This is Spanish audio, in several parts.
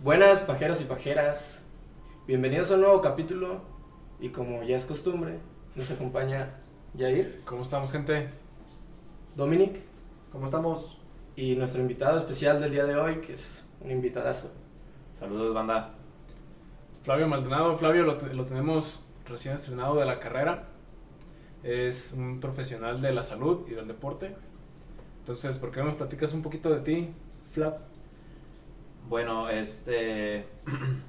Buenas pajeros y pajeras, bienvenidos a un nuevo capítulo y como ya es costumbre, nos acompaña Jair, ¿Cómo estamos, gente? Dominic ¿Cómo estamos? y nuestro invitado especial del día de hoy, que es un invitadazo. Saludos, banda. Flavio Maldonado. Flavio lo, te- lo tenemos recién estrenado de la carrera. Es un profesional de la salud y del deporte. Entonces, ¿por qué no nos platicas un poquito de ti, Flav? Bueno, este.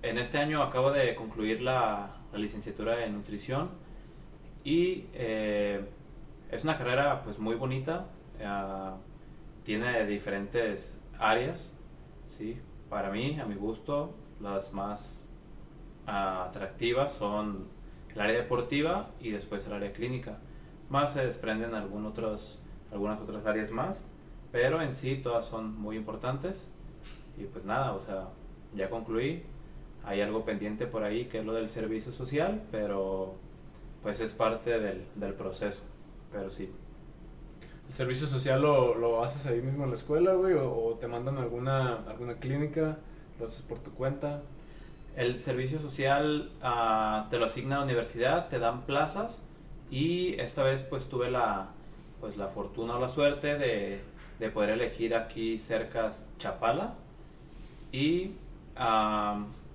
En este año acabo de concluir la, licenciatura en nutrición y eh, es una carrera pues muy bonita. ah, tiene diferentes áreas, ¿sí? Para mí, a mi gusto, las más ah, atractivas son el área deportiva y después el área clínica. Más se desprenden algún otros, algunas otras áreas más, pero en sí todas son muy importantes. Y pues nada, o sea, ya concluí. Hay algo pendiente por ahí que es lo del servicio social, pero pues es parte del, del proceso. Pero sí, ¿El servicio social lo, lo haces ahí mismo en la escuela, güey? ¿O, o te mandan a alguna, alguna clínica? ¿Lo haces por tu cuenta? el servicio social ah, te lo asigna la universidad, te dan plazas y esta vez pues tuve la, pues, la fortuna o la suerte de, de poder elegir aquí cerca Chapala y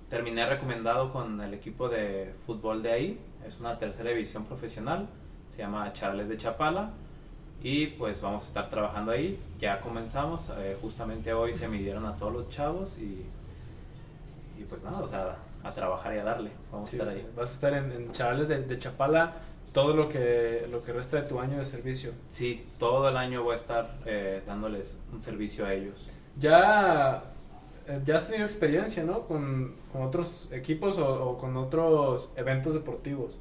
terminé recomendado con el equipo de fútbol de ahí, es una tercera división profesional, se llama Charles de Chapala y pues vamos a estar trabajando ahí, ya comenzamos, eh, justamente hoy se midieron a todos los chavos y, y pues nada, o sea, a trabajar y a darle, vamos Sí, a estar sí. ahí. Vas a estar en, en Chavales de, de Chapala todo lo que, lo que resta de tu año de servicio. Sí, todo el año voy a estar eh, dándoles un servicio a ellos. Ya, ya has tenido experiencia, ¿no? Con, con otros equipos o, o con otros eventos deportivos.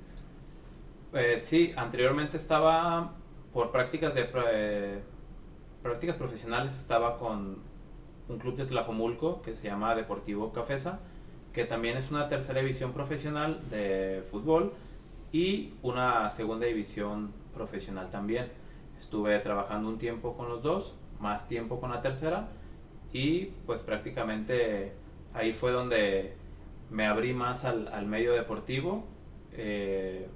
Eh, sí, anteriormente estaba por prácticas de eh, prácticas profesionales estaba con un club de Tlajomulco que se llama Deportivo Cafesa, que también es una tercera división profesional de fútbol y una segunda división profesional también. Estuve trabajando un tiempo con los dos, más tiempo con la tercera y pues prácticamente ahí fue donde me abrí más al, al medio deportivo. eh,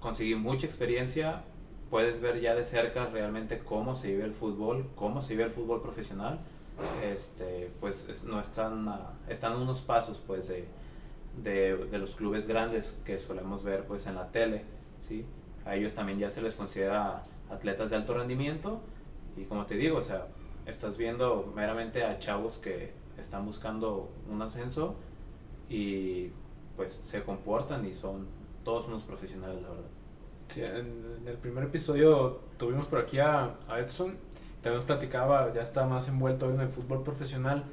conseguí mucha experiencia, puedes ver ya de cerca realmente cómo se vive el fútbol, cómo se vive el fútbol profesional. Este, pues es- no están, están unos pasos pues de, de, de los clubes grandes que solemos ver pues en la tele, ¿sí? A ellos también ya se les considera atletas de alto rendimiento y como te digo, o sea, estás viendo meramente a chavos que están buscando un ascenso y pues se comportan y son todos unos profesionales, la verdad. Sí, en, el primer episodio tuvimos por aquí a, a Edson, también nos platicaba, ya está más envuelto en el fútbol profesional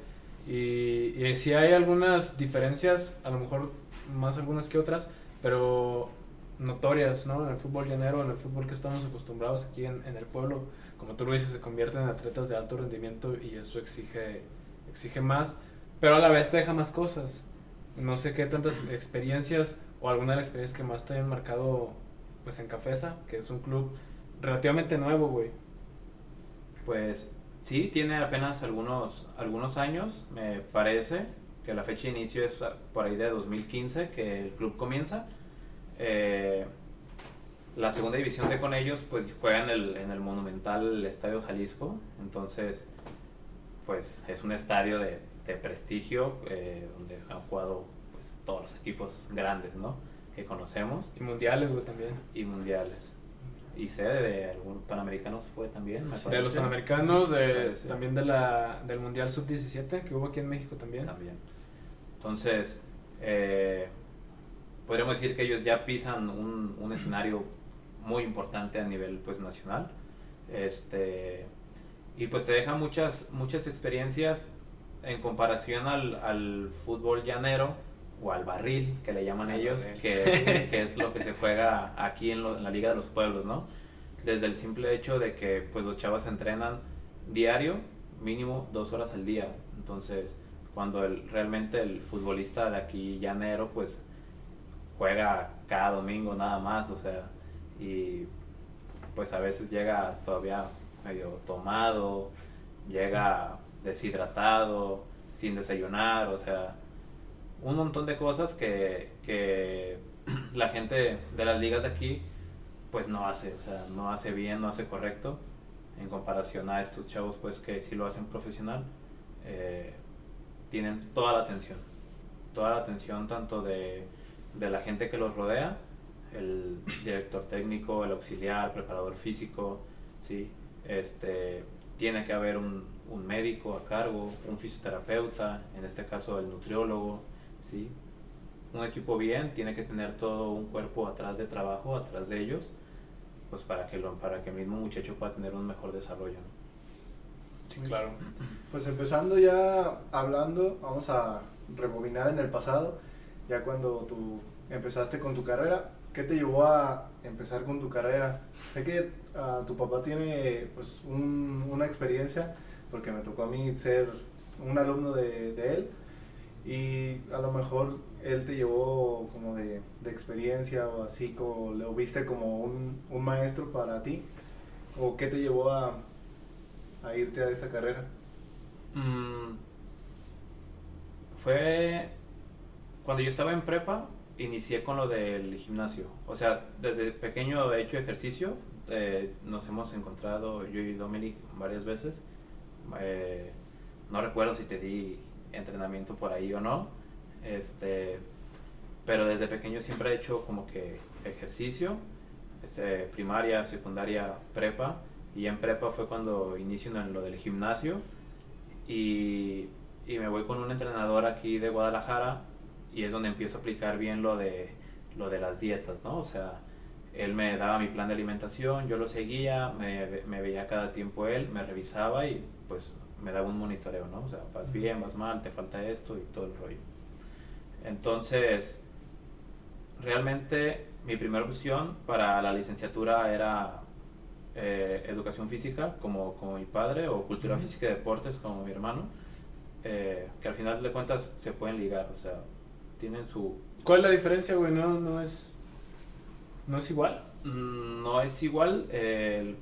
y, y hay algunas diferencias, a lo mejor más algunas que otras, pero notorias, ¿no? En el fútbol llanero, en el fútbol que estamos acostumbrados aquí en, en el pueblo, como tú lo dices, se convierten en atletas de alto rendimiento y eso exige, exige más, pero a la vez te deja más cosas. No sé qué tantas experiencias o alguna de las experiencias que más te hayan marcado pues en Cafesa, que es un club relativamente nuevo, güey. Pues sí, tiene apenas algunos, algunos años, me parece, que la fecha de inicio es por ahí de 2015 que el club comienza. Eh, la segunda división de con ellos pues juega en el, en el monumental Estadio Jalisco, entonces pues es un estadio de, de prestigio eh, donde han jugado pues, todos los equipos grandes, ¿no? Que conocemos Y mundiales, güey, también. y mundiales. Y sede de algunos panamericanos fue también, me De los parece. Panamericanos, de- Parece. también de la, del Mundial Sub-17 que hubo aquí en México también. También. Entonces, eh, podríamos decir que ellos ya pisan un, un escenario muy importante a nivel pues nacional. Este, y pues te deja muchas, muchas experiencias en comparación al, al fútbol llanero o al barril, que le llaman Al ellos, que que es lo que se juega aquí en, lo- en la Liga de los Pueblos, ¿no? Desde el simple hecho de que pues los chavos entrenan diario, mínimo dos horas al día. Entonces, cuando el, realmente el futbolista de aquí llanero, pues juega cada domingo nada más, o sea, y pues a veces llega todavía medio tomado, llega deshidratado, sin desayunar, o sea, un montón de cosas que, que la gente de las ligas de aquí pues no hace, o sea, no hace bien, no hace correcto en comparación a estos chavos pues que sí lo hacen profesional, eh, tienen toda la atención, toda la atención tanto de, de la gente que los rodea, el director técnico, el auxiliar, el preparador físico, ¿sí? este, tiene que haber un, un médico a cargo, un fisioterapeuta, en este caso el nutriólogo, ¿sí? Un equipo bien tiene que tener todo un cuerpo atrás de trabajo, atrás de ellos, pues para que, lo, para que el mismo muchacho pueda tener un mejor desarrollo. Sí, claro. Pues empezando ya hablando, vamos a rebobinar en el pasado, ya cuando tú empezaste con tu carrera, ¿qué te llevó a empezar con tu carrera? Sé que uh, tu papá tiene pues un, una experiencia, porque me tocó a mí ser un alumno de, él, y a lo mejor él te llevó como de, experiencia o así, como lo viste como un, maestro para ti, o qué te llevó a, a irte a esa carrera. Mm, fue cuando yo estaba en prepa, inicié con lo del gimnasio. O sea, desde pequeño he hecho ejercicio, eh, nos hemos encontrado yo y Dominic varias veces. Eh, no recuerdo si te di entrenamiento por ahí o no. Este, pero desde pequeño siempre he hecho como que ejercicio, este, primaria, secundaria, prepa. Y en prepa fue cuando inicio en lo del gimnasio. Y, y me voy con un entrenador aquí de Guadalajara y es donde empiezo a aplicar bien lo de, lo de las dietas, ¿no? O sea, él me daba mi plan de alimentación, yo lo seguía, me, me veía cada tiempo él, me revisaba y pues me daba un monitoreo, ¿no? O sea, vas bien, vas mal, te falta esto y todo el rollo. Entonces, realmente mi primera opción para la licenciatura era eh, educación física, como, como mi padre, o cultura física y deportes, como mi hermano, eh, que al final de cuentas se pueden ligar, o sea, tienen su... ¿Cuál es la diferencia, güey? No, no es... ¿No es igual? No es igual, eh,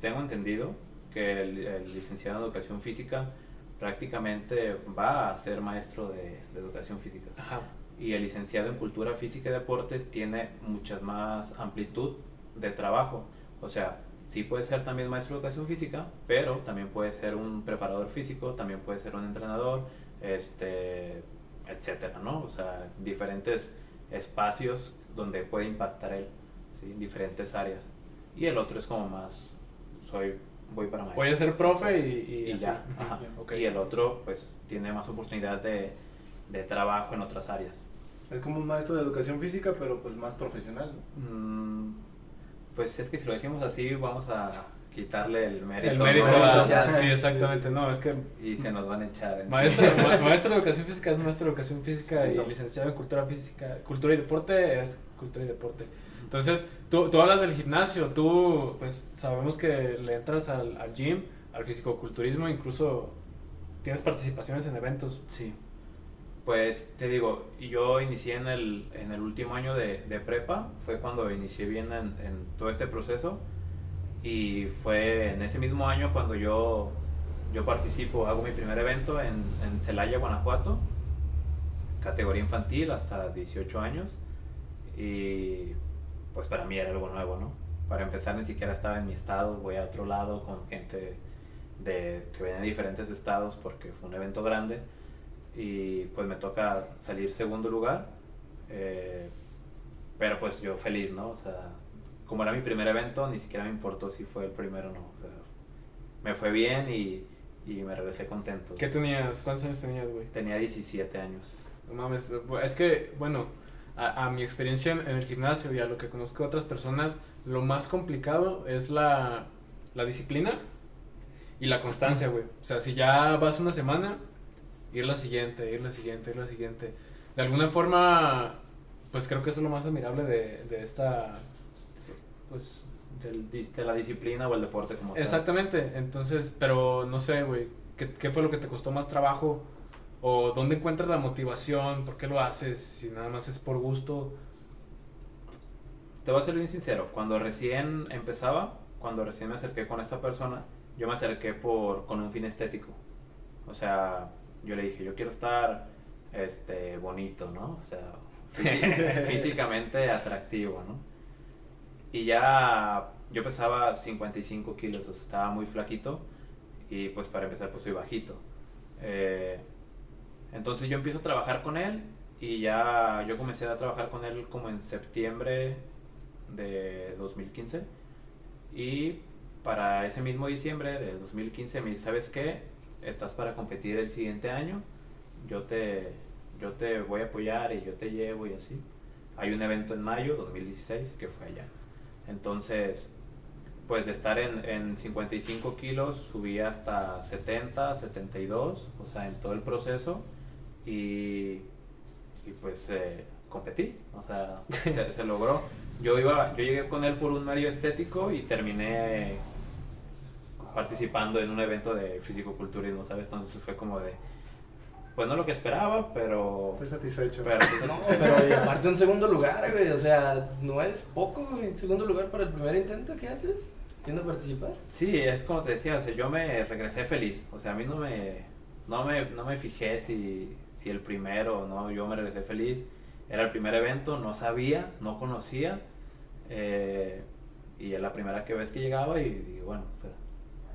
tengo entendido que el, el, licenciado en educación física prácticamente va a ser maestro de, de educación física. Ajá. Y el licenciado en cultura física y deportes tiene mucha más amplitud de trabajo. O sea, sí puede ser también maestro de educación física, pero también puede ser un preparador físico, también puede ser un entrenador, este, etcétera, ¿no? O sea, diferentes espacios donde puede impactar él, ¿sí? diferentes áreas. Y el otro es como más, soy, voy para maestro. Voy a ser profe y, y, y ya. Ajá. Okay. Y el otro, pues, tiene más oportunidad de, de, trabajo en otras áreas. Es como un maestro de educación física, pero pues más profesional, ¿no? Mm, pues es que si lo decimos así, vamos a quitarle el mérito. El mérito, ¿no? a, sí, exactamente, no, es que... Y se nos van a echar en maestro, sí. maestro de educación física es maestro de educación física sí, y no. licenciado en cultura física, cultura y deporte es cultura y deporte. Entonces, tú, tú hablas del gimnasio, tú, pues, sabemos que le entras al, al gym, al fisicoculturismo, incluso tienes participaciones en eventos. Sí. Pues, te digo, yo inicié en el, en el último año de, de prepa, fue cuando inicié bien en, en todo este proceso y fue en ese mismo año cuando yo, yo participo, hago mi primer evento en, en Celaya, Guanajuato, categoría infantil hasta 18 años y pues para mí era algo nuevo, ¿no? Para empezar ni siquiera estaba en mi estado, voy a otro lado con gente de, que venía de diferentes estados porque fue un evento grande y pues me toca salir segundo lugar, eh, pero pues yo feliz, ¿no? O sea, como era mi primer evento, ni siquiera me importó si fue el primero o no. O sea, me fue bien y, y, me regresé contento. ¿Qué tenías? ¿Cuántos años tenías, güey? Tenía 17 años. No mames, es que, bueno, a, a, mi experiencia en el gimnasio y a lo que conozco de otras personas, lo más complicado es la, la disciplina y la constancia, güey. O sea, si ya vas una semana, ir la siguiente, ir la siguiente, ir la siguiente. De alguna forma, pues creo que eso es lo más admirable de, de esta pues del, de la disciplina o el deporte como Exactamente, tal. entonces, pero no sé, güey, ¿qué, ¿qué, fue lo que te costó más trabajo? ¿O dónde encuentras la motivación? ¿Por qué lo haces? Si nada más es por gusto. Te voy a ser bien sincero, cuando recién empezaba, cuando recién me acerqué con esta persona, yo me acerqué por, con un fin estético. O sea, yo le dije, yo quiero estar este, bonito, ¿no? O sea, físi- físicamente atractivo, ¿no? Y ya yo pesaba 55 kilos, o sea, estaba muy flaquito y pues para empezar pues soy bajito. Eh, entonces yo empiezo a trabajar con él y ya yo comencé a trabajar con él como en septiembre de 2015 y para ese mismo diciembre de 2015 me dice, ¿sabes qué? Estás para competir el siguiente año, yo te, yo te voy a apoyar y yo te llevo y así. Hay un evento en mayo 2016 que fue allá. Entonces, pues de estar en, en 55 kilos subí hasta 70, 72, o sea, en todo el proceso y, y pues eh, competí, o sea, se, se logró. Yo iba, yo llegué con él por un medio estético y terminé participando en un evento de fisicoculturismo, ¿sabes? Entonces fue como de, pues no lo que esperaba, pero... Estoy satisfecho. pero No, pero y aparte un segundo lugar, güey, o sea, no es poco, güey, segundo lugar para el primer intento que haces, yendo a participar. Sí, es como te decía, o sea, yo me regresé feliz. O sea, a mí no me, no me, no me fijé si, si el primero o no, yo me regresé feliz. Era el primer evento, no sabía, no conocía. eh, y es la primera que vez que llegaba y, digo, bueno, o sea,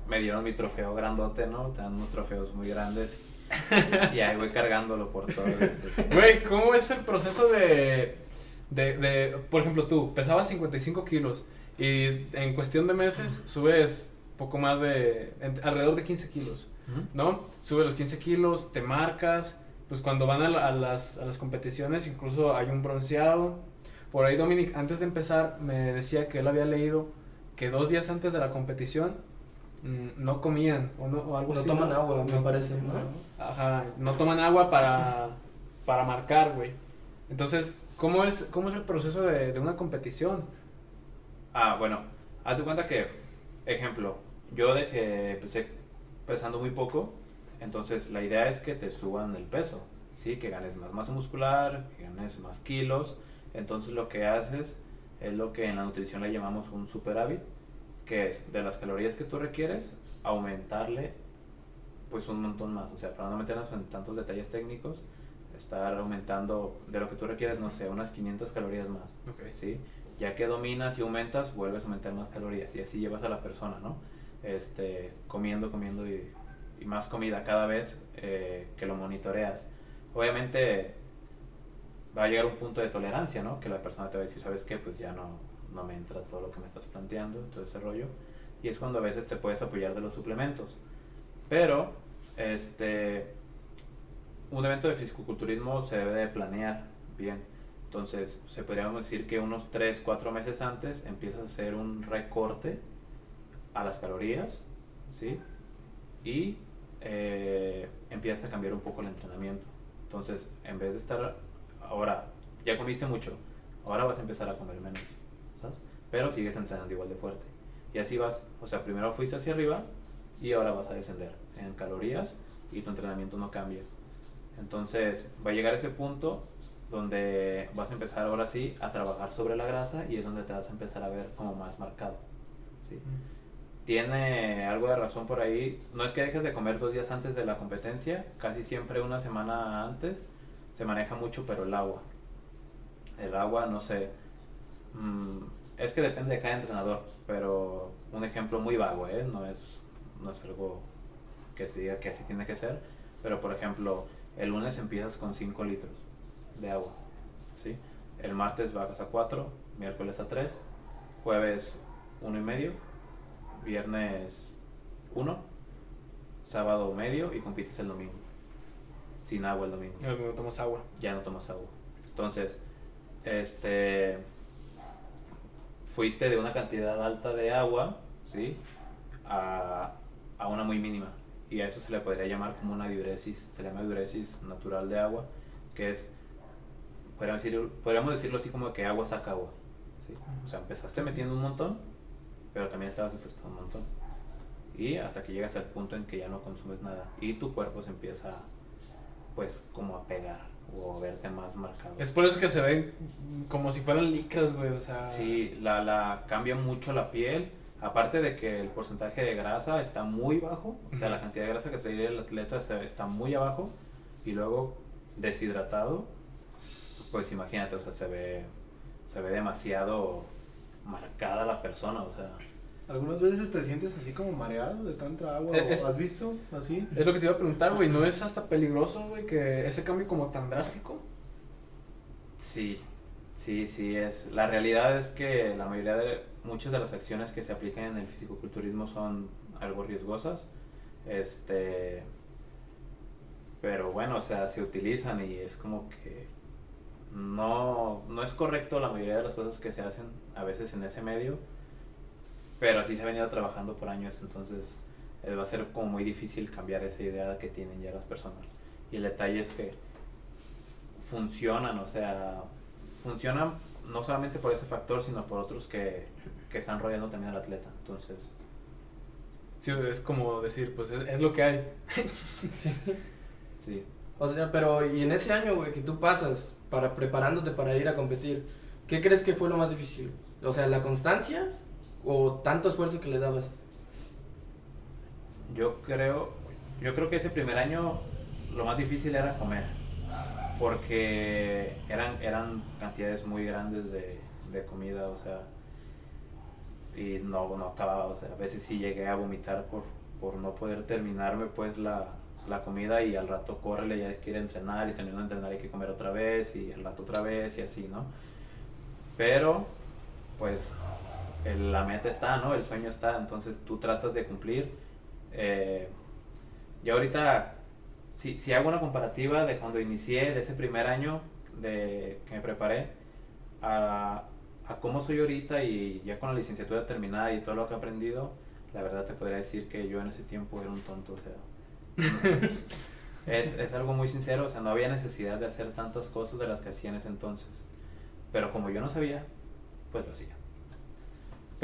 me dieron mi trofeo grandote, ¿no? Te dan unos trofeos muy grandes. y ahí voy cargándolo por todo. Güey, ¿cómo es el proceso de, de, de, por ejemplo, tú pesabas 55 kilos y en cuestión de meses subes poco más de, en- alrededor de 15 kilos. ¿no? Subes los 15 kilos, te marcas, pues cuando van a, la- a las, a las competiciones incluso hay un bronceado. Por ahí Dominic, antes de empezar, me decía que él había leído que dos días antes de la competición no comían o, no, o algo No así. toman agua, me parece, ¿no? Ajá, no toman agua para, para marcar, güey. Entonces, ¿cómo es, cómo es el proceso de, de una competición? Ah, bueno, haz de cuenta que, ejemplo, yo de que empecé pesando muy poco, entonces la idea es que te suban el peso, ¿sí? Que ganes más masa muscular, que ganes más kilos. Entonces lo que haces es lo que en la nutrición le llamamos un superávit, que es de las calorías que tú requieres, aumentarle pues un montón más. O sea, para no meternos en tantos detalles técnicos, estar aumentando de lo que tú requieres, no sé, unas 500 calorías más. Ok. ¿sí? Ya que dominas y aumentas, vuelves a aumentar más calorías y así llevas a la persona, ¿no? Este, comiendo, comiendo y, y más comida cada vez eh, que lo monitoreas. Obviamente va a llegar un punto de tolerancia, ¿no? Que la persona te va a decir, ¿sabes qué? Pues ya no, no me entra todo lo que me estás planteando, todo ese rollo. Y es cuando a veces te puedes apoyar de los suplementos. Pero, este, un evento de fisicoculturismo se debe de planear bien. Entonces, se podríamos decir que unos 3, 4 meses antes empiezas a hacer un recorte a las calorías, ¿sí? Y eh, empiezas a cambiar un poco el entrenamiento. Entonces, en vez de estar ahora, ya comiste mucho, ahora vas a empezar a comer menos. Pero sigues entrenando igual de fuerte. Y así vas, o sea, primero fuiste hacia arriba y ahora vas a descender en calorías y tu entrenamiento no cambia. Entonces, va a llegar ese punto donde vas a empezar ahora sí a trabajar sobre la grasa y es donde te vas a empezar a ver como más marcado. ¿sí? Tiene algo de razón por ahí. No es que dejes de comer dos días antes de la competencia, casi siempre una semana antes se maneja mucho, pero el agua. El agua, no sé. mm, es que depende de cada entrenador, pero un ejemplo muy vago, ¿eh? No es, no es algo que te diga que así tiene que ser. Pero por ejemplo, el lunes empiezas con 5 litros de agua. ¿sí? El martes bajas a 4, miércoles a 3, jueves 1 y medio, viernes 1, sábado medio y compites el domingo. Sin agua el domingo. Eh, No tomas agua. Ya no tomas agua. Entonces, este fuiste de una cantidad alta de agua, ¿sí? A, a una muy mínima. Y a eso se le podría llamar como una diuresis, se le llama diuresis natural de agua, que es, podríamos, decir, podríamos decirlo así como que agua saca agua. ¿sí? O sea, empezaste metiendo un montón, pero también estabas extractando un montón. Y hasta que llegas al punto en que ya no consumes nada y tu cuerpo se empieza, pues, como a pegar o verte más marcado. Es por eso que se ven como si fueran licras, güey, o sea... Sí, la, la cambia mucho la piel, aparte de que el porcentaje de grasa está muy bajo, o sea, Ujú. la cantidad de grasa que traería el atleta está muy abajo, y luego deshidratado, pues imagínate, o sea, se ve, se ve demasiado marcada la persona, o sea, Algunas veces te sientes así como mareado de tanta agua. Es- ¿Has visto? Así. Es lo que te iba a preguntar, güey. ¿No es hasta peligroso, güey, que ese cambio como tan drástico? Sí, sí, sí es. La realidad es que la mayoría de muchas de las acciones que se aplican en el fisicoculturismo son algo riesgosas. Este pero bueno, o sea, se utilizan y es como que no, no es correcto la mayoría de las cosas que se hacen a veces en ese medio, pero así se ha venido trabajando por años, entonces eh, va a ser como muy difícil cambiar esa idea que tienen ya las personas. Y el detalle es que funcionan, o sea, funcionan no solamente por ese factor, sino por otros que, que están rodeando también al atleta. Entonces, Sí, es como decir, pues es, es lo que hay. sí. O sea, pero y en ese año, güey, que tú pasas para preparándote para ir a competir, ¿qué crees que fue lo más difícil? O sea, la constancia o tanto esfuerzo que le dabas. Yo creo, yo creo que ese primer año lo más difícil era comer, porque eran, eran cantidades muy grandes de, de comida, o sea, y no, no acababa, o sea, a veces sí llegué a vomitar por, por no poder terminarme pues la, la comida y al rato córrele, ya quiere entrenar y terminando de entrenar hay que comer otra vez y al rato otra vez y así, ¿no? Pero, pues, el- la meta está, ¿no? El sueño está, entonces tú tratas de cumplir. Eh, yo ahorita, si, si hago una comparativa de cuando inicié, de ese primer año de que me preparé, a, cómo soy ahorita y ya con la licenciatura terminada y todo lo que he aprendido, la verdad te podría decir que yo en ese tiempo era un tonto, o es, es algo muy sincero, o sea, no había necesidad de hacer tantas cosas de las que hacía en ese entonces. Pero como yo no sabía, pues lo hacía.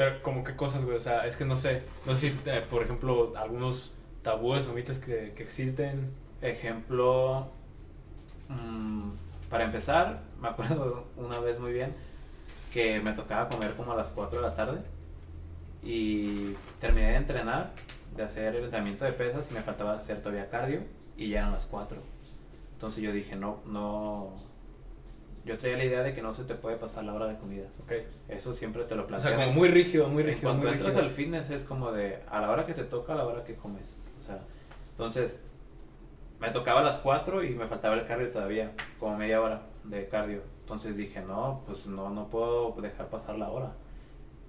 Pero como qué cosas, güey. O sea, es que no sé. No sé si, eh, por ejemplo, algunos tabúes o mitos que, que existen. Ejemplo, mm, para empezar, me acuerdo una vez muy bien que me tocaba comer como a las 4 de la tarde y terminé de entrenar, de hacer el entrenamiento de pesas y me faltaba hacer todavía cardio y ya eran las 4. Entonces yo dije, no, no, yo traía la idea de que no se te puede pasar la hora de comida. Ok. Eso siempre te lo O plantean. sea, como muy rígido, muy rígido. cuanto muy entras rígido. al fitness es como de a la hora que te toca, a la hora que comes. O sea, entonces me tocaba a las 4 y me faltaba el cardio todavía, como media hora de cardio. Entonces dije, no, pues no, no puedo dejar pasar la hora.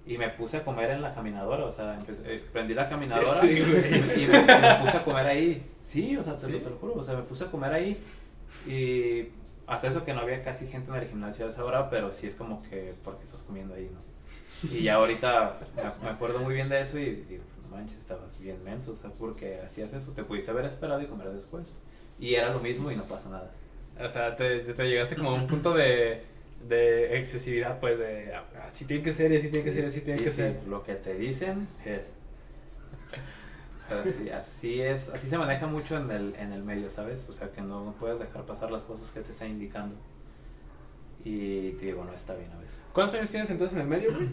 Y me puse a comer en la caminadora, o sea, empecé- eh, prendí la caminadora Sí, güey. y, me, me puse a comer ahí. Sí, o sea, te, ¿Sí? Lo, te lo juro, o sea, me puse a comer ahí y hasta eso que no había casi gente en el gimnasio a esa hora, pero sí es como que, porque estás comiendo ahí, no? Y ya ahorita me, acuerdo muy bien de eso y digo, pues no manches, estabas bien menso, o sea, porque hacías eso, te pudiste haber esperado y comer después. Y era lo mismo y no pasa nada. O sea, te, te llegaste como a un punto de, de excesividad, pues, de ah, así tiene que ser, así tiene que ser, así tiene sí, que sí, ser. Lo que te dicen es. Así es, así se maneja mucho en el, en el medio, ¿sabes? O sea, que no, no puedes dejar pasar las cosas que te están indicando. Y te digo, no está bien a veces. ¿Cuántos años tienes entonces en el medio, güey?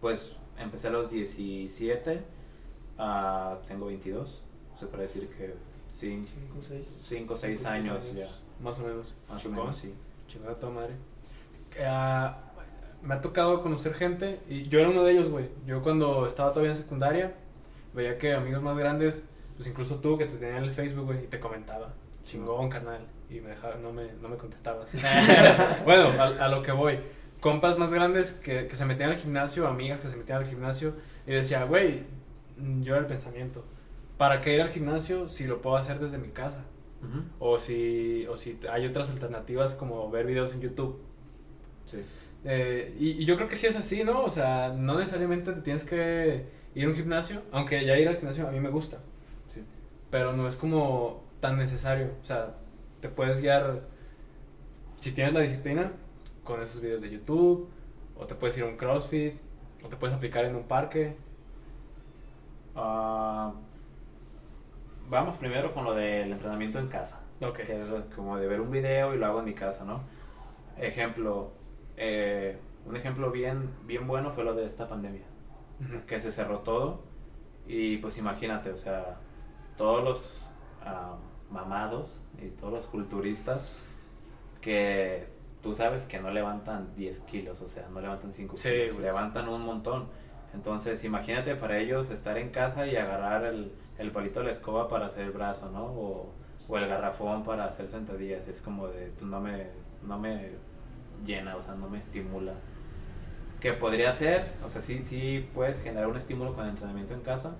Pues empecé a los 17, ah, tengo 22. Se puede decir que 5 Cinco, seis. o 6 años ya. Más o menos. Más Chingón. o menos, sí. Chingada toda madre. Ah, me ha tocado conocer gente y yo era uno de ellos, güey. Yo cuando estaba todavía en secundaria veía que amigos más grandes, pues incluso tú que te tenían en el Facebook, güey, y te comentaba, chingón, carnal, y me dejaba, no me, no me contestabas. bueno, a, a lo que voy. Compas más grandes que, que se metían al gimnasio, amigas que se metían al gimnasio, y decía, güey, mm, yo era el pensamiento, ¿para qué ir al gimnasio si lo puedo hacer desde mi casa? O si, o si hay otras alternativas como ver videos en YouTube. Sí. Eh, y, y yo creo que sí es así, ¿no? O sea, no necesariamente te tienes que ir a un gimnasio, aunque ya ir al gimnasio a mí me gusta, Sí. pero no es como tan necesario. O sea, te puedes guiar, si tienes la disciplina, con esos videos de YouTube, o te puedes ir a un CrossFit, o te puedes aplicar en un parque. Ah, vamos primero con lo del entrenamiento en casa. Ok. Que es lo- como de ver un video y lo hago en mi casa, ¿no? Ejemplo, eh, un ejemplo bien, bien bueno fue lo de esta pandemia. Que se cerró todo. Y pues imagínate, o sea, todos los ah, mamados y todos los culturistas que tú sabes que no levantan 10 kilos, o sea, no levantan 5 Sí, kilos, levantan un montón. Entonces, imagínate para ellos estar en casa y agarrar el, el palito de la escoba para hacer el brazo, ¿no? O, o el garrafón para hacer sentadillas. Es como de, pues no me, no me llena, o sea, no me estimula. Que podría ser, o sea, sí, sí puedes generar un estímulo con el entrenamiento en casa,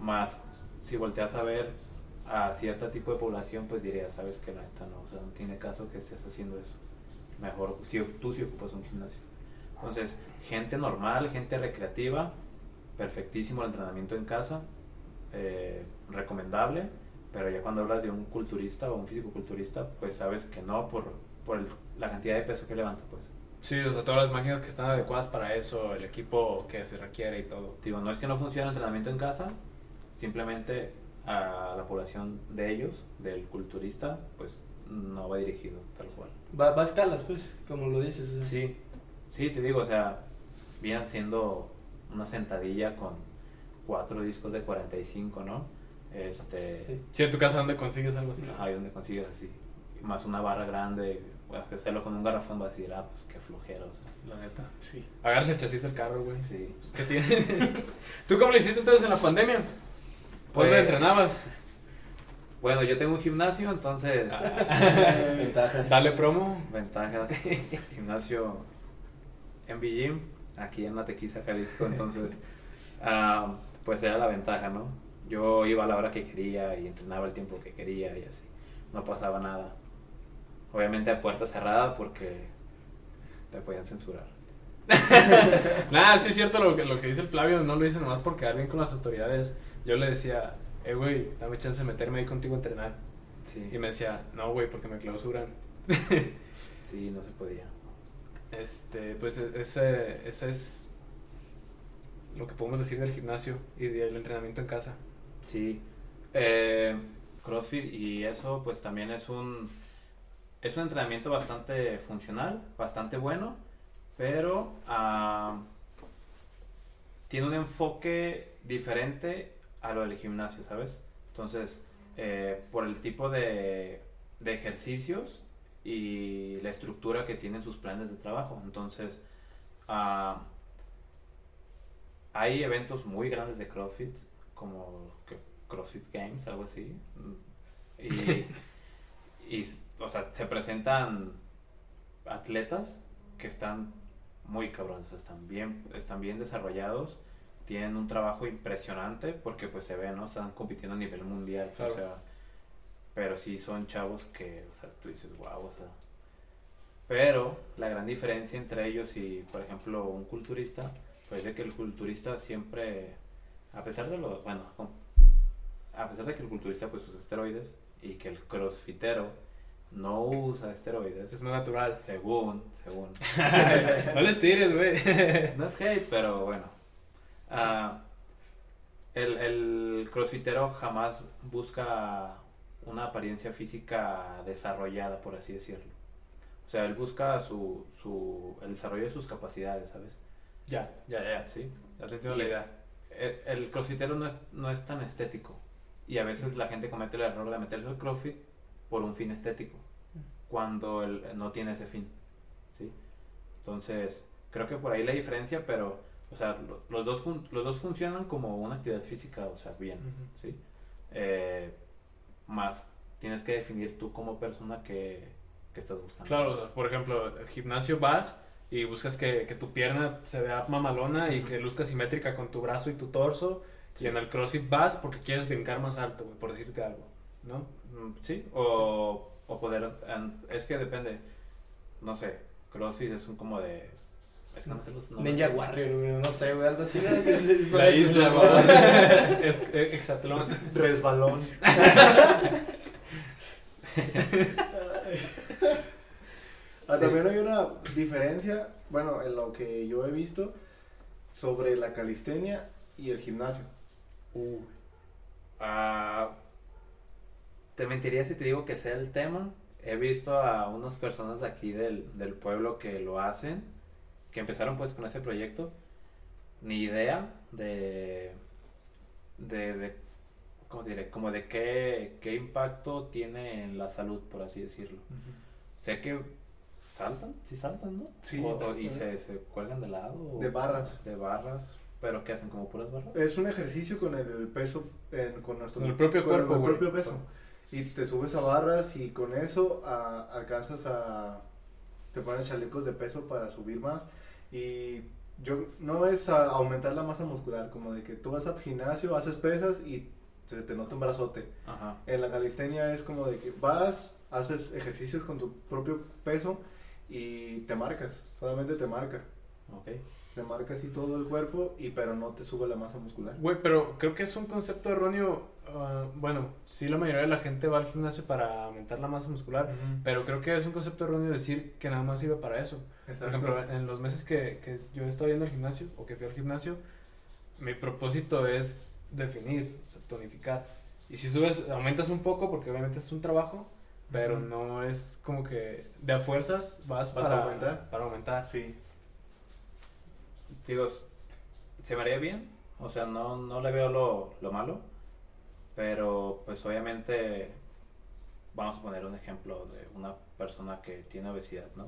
más si volteas a ver a cierto tipo de población, pues dirías, sabes que la neta no, o sea, no tiene caso que estés haciendo eso. Mejor si tú sí ocupas un gimnasio. Entonces, gente normal, gente recreativa, perfectísimo el entrenamiento en casa, eh, recomendable, pero ya cuando hablas de un culturista o un físico-culturista, pues sabes que no por, por el- la cantidad de peso que levanta, pues. Sí, o sea, todas las máquinas que están adecuadas para eso, el equipo que se requiere y todo. Digo, no es que no funcione el entrenamiento en casa, simplemente a la población de ellos, del culturista, pues no va dirigido tal cual. Va, va a escalas, pues, como lo dices. o sea. Sí, sí, te digo, o sea, vienen siendo una sentadilla con cuatro discos de 45, ¿no? Este, Sí. Sí, en tu casa, ¿dónde consigues algo así? ahí donde consigues así, más una barra grande, hacerlo con un garrafón va a decir, ah, pues qué flojera, o sea. La neta. Sí. Agarras el chasis del carro, güey. Sí. Pues, ¿Qué tiene? ¿Tú cómo le hiciste entonces en la pandemia? ¿Dónde Pues- entrenabas? Bueno, yo tengo un gimnasio, entonces... Ventajas. Dale promo. Ventajas. Gimnasio MB Gym, aquí en Matequiza, Jalisco. Entonces, ah, pues era la ventaja, ¿no? Yo iba a la hora que quería y entrenaba el tiempo que quería y así. No pasaba nada. Obviamente a puerta cerrada porque te podían censurar. Nada, sí es cierto lo que, lo que dice Flavio, no lo dice nomás por quedar bien con las autoridades. Yo le decía, eh, güey, dame chance de meterme ahí contigo a entrenar. Sí, Y me decía, no, güey, porque me clausuran. sí, no se podía. Este, pues e- ese, ese es lo que podemos decir del gimnasio y del entrenamiento en casa. Sí. Eh, CrossFit y eso pues también es un es un entrenamiento bastante funcional, bastante bueno, pero ah, tiene un enfoque diferente a lo del gimnasio, ¿sabes? Entonces, eh, por el tipo de, de ejercicios y la estructura que tienen sus planes de trabajo. Entonces, ah, hay eventos muy grandes de CrossFit, como CrossFit Games, algo así. Y, y, o sea, se presentan atletas que están muy cabrones, están bien, están bien desarrollados, tienen un trabajo impresionante porque pues se ve, ¿no? Están compitiendo a nivel mundial, Claro. o sea, pero sí son chavos que, o sea, tú dices, wow, o sea. Pero la gran diferencia entre ellos y, por ejemplo, un culturista, pues de que el culturista siempre, a pesar de lo, bueno, a pesar de que el culturista pues usa esteroides y que el crossfitero no usa esteroides, Es más natural. según, según, no les tires, güey. no es hate, pero bueno. Ah, el, el crossfitero jamás busca una apariencia física desarrollada, por así decirlo. O sea, él busca su, su, el desarrollo de sus capacidades, ¿sabes? ya, ya, ya. ¿Sí? Ya te entiendo la idea. El, el crossfitero no es, no es tan estético. Y a veces la gente comete el error de meterse al crossfit por un fin estético, cuando él no tiene ese fin. ¿sí? Entonces, creo que por ahí la diferencia, pero, o sea, lo- los, dos fun- los dos funcionan como una actividad física, o sea, bien. Ujú. ¿sí? Eh, más tienes que definir tú como persona que, que estás buscando. Claro, por ejemplo, el gimnasio vas y buscas que, que tu pierna se vea mamalona y Ujú. que luzca simétrica con tu brazo y tu torso. Sí. Y en el CrossFit vas porque quieres brincar más alto, por decirte algo, ¿no? Mm, Sí, o, o poder. Es que depende. No sé, CrossFit es un como de. Es que no sé los nombres. Ninja Warrior, güey, no sé, güey, algo así. ¿no? Sí, sí, sí, La isla, güey. es eh, hexatlón. Resbalón. Ah, también hay una diferencia, bueno, en lo que yo he visto sobre la calistenia y el gimnasio. Ah, te mentiría si te digo que sea el tema. He visto a unas personas de aquí del, del pueblo que lo hacen, que empezaron pues con ese proyecto, ni idea de, de, de ¿cómo diré? Como de qué, qué impacto tiene en la salud, por así decirlo. Sé que saltan, sí saltan, ¿no? Sí. O- o- y se, se cuelgan de lado. De barras. De barras. ¿Pero qué hacen? ¿Como puras barras? Es un ejercicio con el peso, en- con nuestro Con el propio con cuerpo, el güey. propio peso. Y te subes a barras y con eso a- alcanzas a... Te ponen chalecos de peso para subir más. Y yo no es a aumentar la masa muscular, como de que tú vas al gimnasio, haces pesas y se te nota un brazote. Ajá. En la calistenia es como de que vas, haces ejercicios con tu propio peso y te marcas, solamente te marca. Ok. Te marca así todo el cuerpo, y pero no te sube la masa muscular. Güey, pero creo que es un concepto erróneo. Ah, bueno, sí, la mayoría de la gente va al gimnasio para aumentar la masa muscular. Pero creo que es un concepto erróneo decir que nada más sirve para eso. Por Exacto. ejemplo, en los meses que, que yo he estado yendo al gimnasio o que fui al gimnasio, mi propósito es definir, o sea, tonificar. Y si subes, aumentas un poco porque obviamente es un trabajo, pero no es como que de a fuerzas vas, ¿Vas a para aumentar? Para aumentar. Sí. Digo, se me haría bien. O sea, no, no le veo lo, lo malo. Pero, pues obviamente, vamos a poner un ejemplo de una persona que tiene obesidad, ¿no?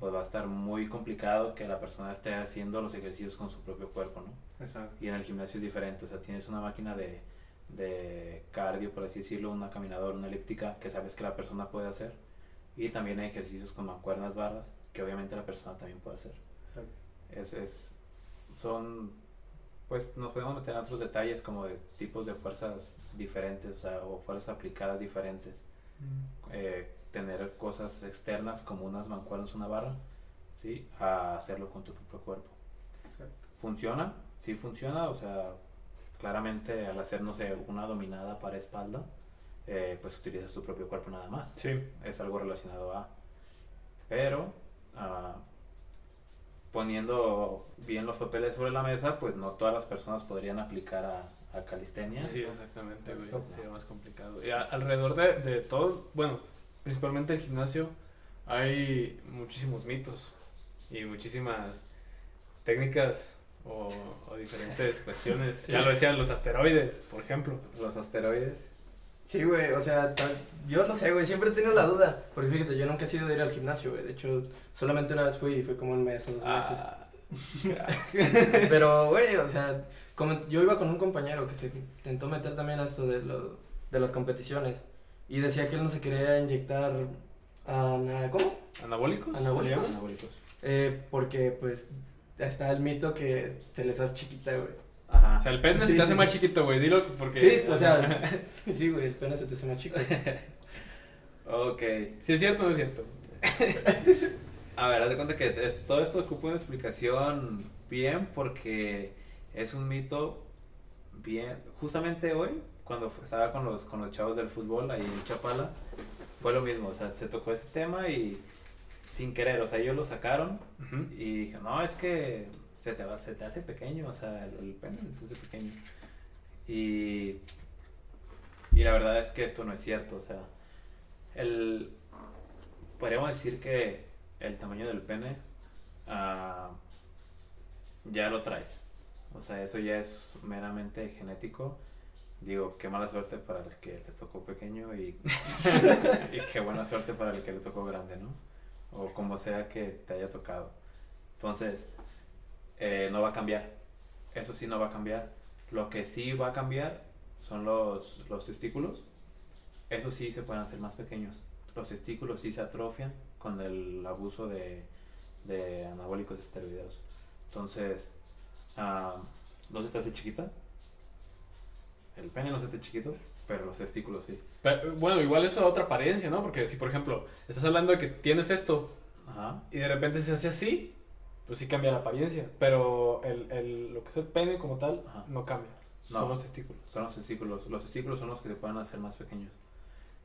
Pues va a estar muy complicado que la persona esté haciendo los ejercicios con su propio cuerpo, ¿no? Exacto. Y en el gimnasio es diferente, o sea, tienes una máquina de, de cardio, por así decirlo, una caminadora, una elíptica, que sabes que la persona puede hacer. Y también hay ejercicios con mancuernas, barras, que obviamente la persona también puede hacer. Exacto. Es, es, son, pues nos podemos meter en otros detalles como de tipos de fuerzas diferentes, o sea, o fuerzas aplicadas diferentes. Eh, tener cosas externas como unas mancuernas, una barra, ¿sí? A hacerlo con tu propio cuerpo. Exacto. ¿Funciona? Sí funciona, o sea, claramente al hacer, no sé, una dominada para espalda, eh, pues utilizas tu propio cuerpo nada más. Sí. Es algo relacionado a. Pero, ah, poniendo bien los papeles sobre la mesa, pues no todas las personas podrían aplicar a, a calistenia. Sí, exactamente, güey. Sería más complicado. Y a- alrededor de, de todo, bueno, principalmente el gimnasio, hay muchísimos mitos y muchísimas técnicas o, o diferentes cuestiones. Ya lo decían los asteroides, por ejemplo. Los asteroides. Sí, güey, o sea, tal- yo no sé, güey, siempre he tenido la duda. Porque fíjate, yo nunca he sido de ir al gimnasio, güey. De hecho, solamente una vez fui y fue como un mes o dos Ah, meses. Pero, güey, o sea, como yo iba con un compañero que se intentó meter también a esto de, lo, de las competiciones. Y decía que él no se quería inyectar, ana- ¿cómo? ¿Anabólicos? ¿Anabólicos? Eh, porque, pues, está el mito que se les hace chiquita, güey. Ajá. O sea, el pene se te hace sí. más chiquito, güey. Dilo porque. Sí, o sea, sí, güey, el pene se te hace más chico. Ok. Sí, es cierto o no es cierto. A ver, haz de cuenta que todo esto ocupa una explicación bien porque es un mito bien. Justamente hoy, cuando estaba con los, con los chavos del fútbol ahí en Chapala, fue lo mismo. O sea, se tocó ese tema y sin querer, o sea, ellos lo sacaron y dije, no, es que se te, va, se te hace pequeño, o sea, el, el pene se te hace pequeño. Y, y la verdad es que esto no es cierto, o sea, el, podríamos decir que el tamaño del pene ah, ya lo traes. O sea, eso ya es meramente genético. Digo, qué mala suerte para el que le tocó pequeño y, y qué buena suerte para el que le tocó grande, ¿no? O como sea que te haya tocado. Entonces, eh, no va a cambiar. Eso sí no va a cambiar. Lo que sí va a cambiar son los, los testículos. Eso sí se pueden hacer más pequeños. Los testículos sí se atrofian con el abuso de, de anabólicos esteroideos. Entonces, ¿no se te hace chiquita? El pene no se te hace chiquito, pero los testículos sí. Pero, bueno, igual eso da otra apariencia, ¿no? Porque si, por ejemplo, estás hablando de que tienes esto Ajá. y de repente se hace así, pues sí cambia la apariencia. Pero el, el- lo que es el pene como tal Ajá. no cambia. No. Son los testículos. Son los testículos. Los testículos son los que se pueden hacer más pequeños.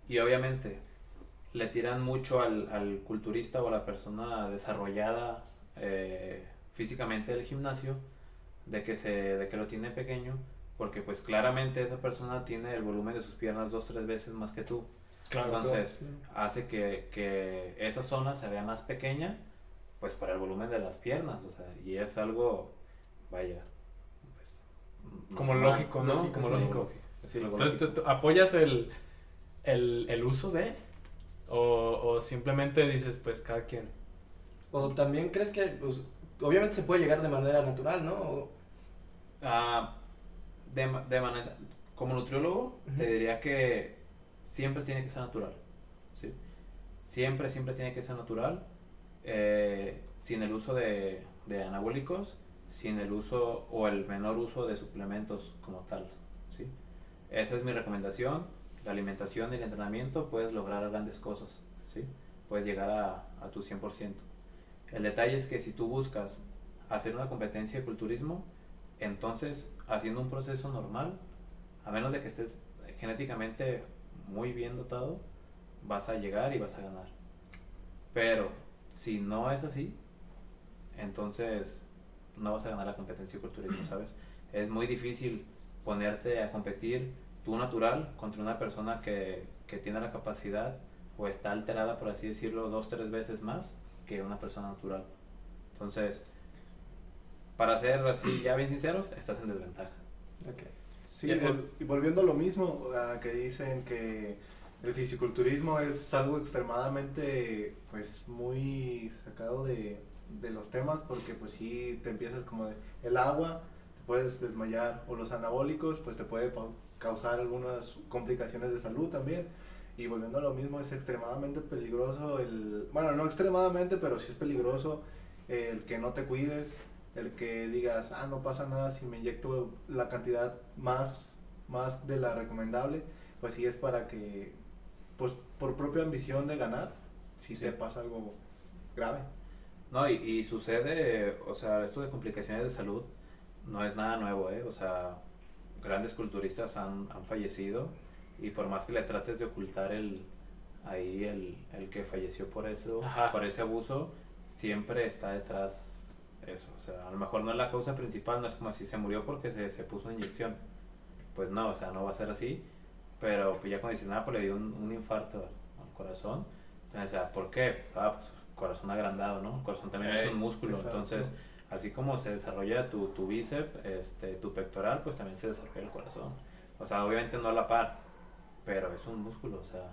Y obviamente le tiran mucho al, al culturista o a la persona desarrollada eh, físicamente del gimnasio de que, se, de que lo tiene pequeño porque pues claramente esa persona tiene el volumen de sus piernas dos tres veces más que tú. Claro. Entonces hace que, que esa zona se vea más pequeña pues por el volumen de las piernas. O sea, y es algo, vaya, Como normal. lógico, ¿no? Lógico, como sí. lógico. Es Sí, Entonces, lógico. ¿tú- tú ¿apoyas el, el, el uso de? O, o simplemente dices, pues cada quien. O también crees que, pues, obviamente se puede llegar de manera natural, ¿no? O- Ah, de, de manera, como nutriólogo, te Ujú. diría que siempre tiene que ser natural. ¿sí? Siempre, siempre tiene que ser natural. eh, sin el uso de, de anabólicos, sin el uso o el menor uso de suplementos como tal. ¿sí? Esa es mi recomendación. La alimentación y el entrenamiento puedes lograr grandes cosas. ¿sí? Puedes llegar a, a tu 100%. El detalle es que si tú buscas hacer una competencia de culturismo, entonces haciendo un proceso normal, a menos de que estés genéticamente muy bien dotado, vas a llegar y vas a ganar. Pero si no es así, entonces no vas a ganar la competencia de culturismo, ¿sabes? Es muy difícil ponerte a competir tú natural contra una persona que, que tiene la capacidad o está alterada, por así decirlo, dos, tres veces más que una persona natural. Entonces, para ser así ya bien sinceros, estás en desventaja. ok. Sí, Y y, es- vol- y volviendo a lo mismo, a que dicen que el fisiculturismo es algo extremadamente, pues, muy sacado de, de los temas, porque pues sí te empiezas como de, el agua, te puedes desmayar, o los anabólicos, pues te puede causar algunas complicaciones de salud también. Y volviendo a lo mismo, es extremadamente peligroso el, bueno, no extremadamente, pero sí es peligroso el que no te cuides, el que digas, ah, no pasa nada si me inyecto la cantidad más, más de la recomendable, pues sí es para que, pues por propia ambición de ganar, si Sí. te pasa algo grave. No, y, y sucede, o sea, esto de complicaciones de salud no es nada nuevo, ¿eh? O sea, grandes culturistas han, han fallecido y por más que le trates de ocultar el, ahí el, el que falleció por eso, Ajá. por ese abuso, siempre está detrás eso. O sea, a lo mejor no es la causa principal, no es como si se murió porque se, se puso una inyección. Pues no, o sea, no va a ser así. Pero pues ya cuando dices, nada, pues le dio un, un infarto al corazón. Entonces, o sea, ¿por qué? Ah, pues corazón agrandado, ¿no? El corazón también es un músculo. exacto. Entonces, así como se desarrolla tu, tu bíceps, este, tu pectoral, pues también se desarrolla el corazón. O sea, obviamente no a la par, pero es un músculo, o sea,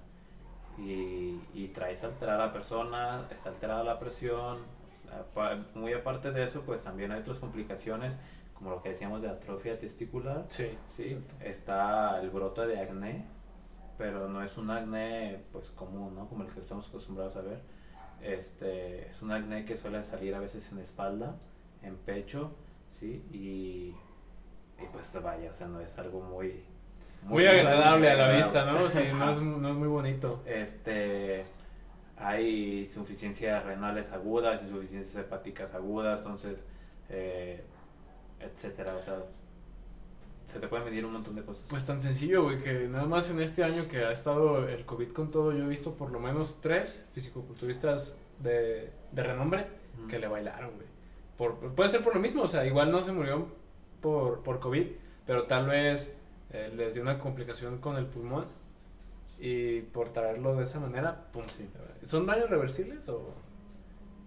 y, y traes alterada a la persona, está alterada la presión. Muy aparte de eso, pues también hay otras complicaciones, como lo que decíamos de atrofia testicular. Sí. Sí, está el brote de acné, pero no es un acné pues común, ¿no? Como el que estamos acostumbrados a ver. Este, es un acné que suele salir a veces en espalda, en pecho, ¿sí? Y, y pues vaya, o sea, no es algo muy... Muy agradable a la agradable. vista, ¿no? Sí, no es, no es muy bonito. Este, hay insuficiencias renales agudas, insuficiencias hepáticas agudas, entonces, eh, etcétera, o sea, se te pueden medir un montón de cosas. Pues tan sencillo, güey, que nada más en este año que ha estado el COVID con todo, yo he visto por lo menos tres fisicoculturistas de, de renombre que le bailaron, güey. Por, puede ser por lo mismo, o sea, igual no se murió por, por COVID, pero tal vez eh, les dio una complicación con el pulmón y por traerlo de esa manera, pum. Sí. ¿Son daños reversibles o...?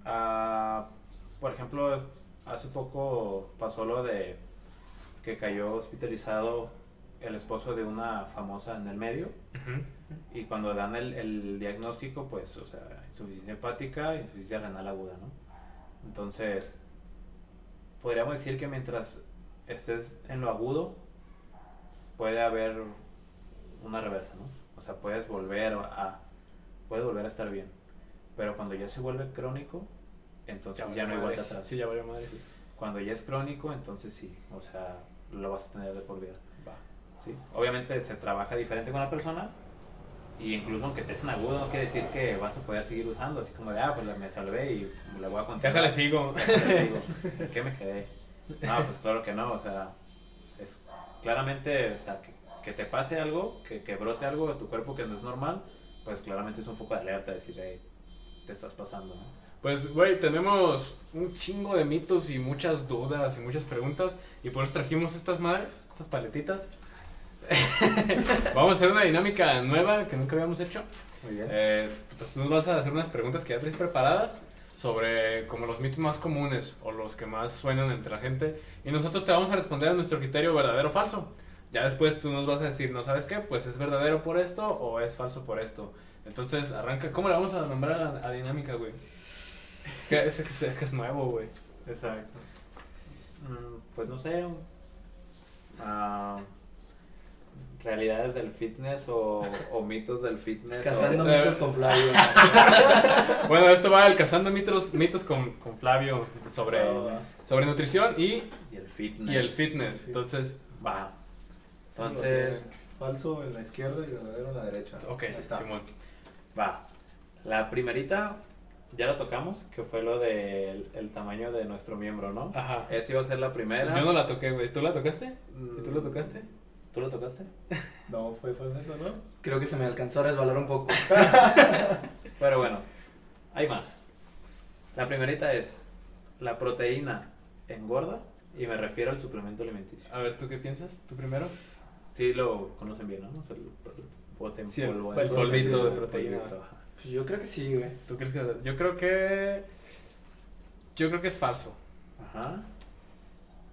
Ah, por ejemplo, hace poco pasó lo de que cayó hospitalizado el esposo de una famosa en el medio y cuando dan el, el diagnóstico, pues, o sea, insuficiencia hepática, insuficiencia renal aguda, ¿no? Entonces, podríamos decir que mientras estés en lo agudo, puede haber una reversa, ¿no? O sea, puedes volver a, puedes volver a estar bien. Pero cuando ya se vuelve crónico, entonces ya, no hay vuelta atrás. Sí, ya valió madre. Cuando ya es crónico, entonces sí, o sea, lo vas a tener de por vida. Va. ¿sí? Obviamente se trabaja diferente con la persona y incluso aunque estés en agudo no quiere decir que vas a poder seguir usando, así como de, ah, pues me salvé y le voy a continuar. Déjale sigo. Déjale sigo. ¿En qué me quedé? No, pues claro que no, o sea, es claramente, o sea, que, que te pase algo, que, que brote algo de tu cuerpo que no es normal, pues claramente es un foco de alerta, decir, hey, te estás pasando, ¿no? Pues, güey, tenemos un chingo de mitos y muchas dudas y muchas preguntas. Y por eso trajimos estas madres, estas paletitas. Vamos a hacer una dinámica nueva que nunca habíamos hecho. Muy bien. Eh, pues tú nos vas a hacer unas preguntas que ya traes preparadas. sobre como los mitos más comunes o los que más suenan entre la gente y nosotros te vamos a responder a nuestro criterio verdadero o falso. Ya después tú nos vas a decir, ¿no sabes qué? Pues es verdadero por esto o es falso por esto. Entonces arranca, ¿cómo le vamos a nombrar a dinámica, güey? Es, es, es que es nuevo, güey. Exacto. Mm, Pues no sé. ah, realidades del fitness o, o mitos del fitness. Cazando o- mitos con Flavio. Bueno, esto va el cazando mitos, mitos con, con Flavio sobre, sobre nutrición y, Y el fitness. y el fitness. Entonces, Va. Entonces, Falso en la izquierda y verdadero en la derecha. ok, Ahí está. Simón. va. La primerita ya lo tocamos, que fue lo del el tamaño de nuestro miembro, ¿no? Ajá. Esa iba a ser la primera. Yo no la toqué, güey. ¿Tú la tocaste? Mm, ¿Si tú la tocaste? ¿Tú lo tocaste? No, fue falso, ¿no? Creo que se me alcanzó a resbalar un poco. Pero bueno, hay más. La primerita es, ¿la proteína engorda? Y me refiero al suplemento alimenticio. A ver, ¿tú qué piensas? ¿Tú primero? Sí lo conocen bien, ¿no? O sea, el, bote en Sí, el- polvo. el polvito de proteína. Pues yo creo que sí, güey. ¿Tú crees que Yo creo que. Yo creo que es falso. Ajá,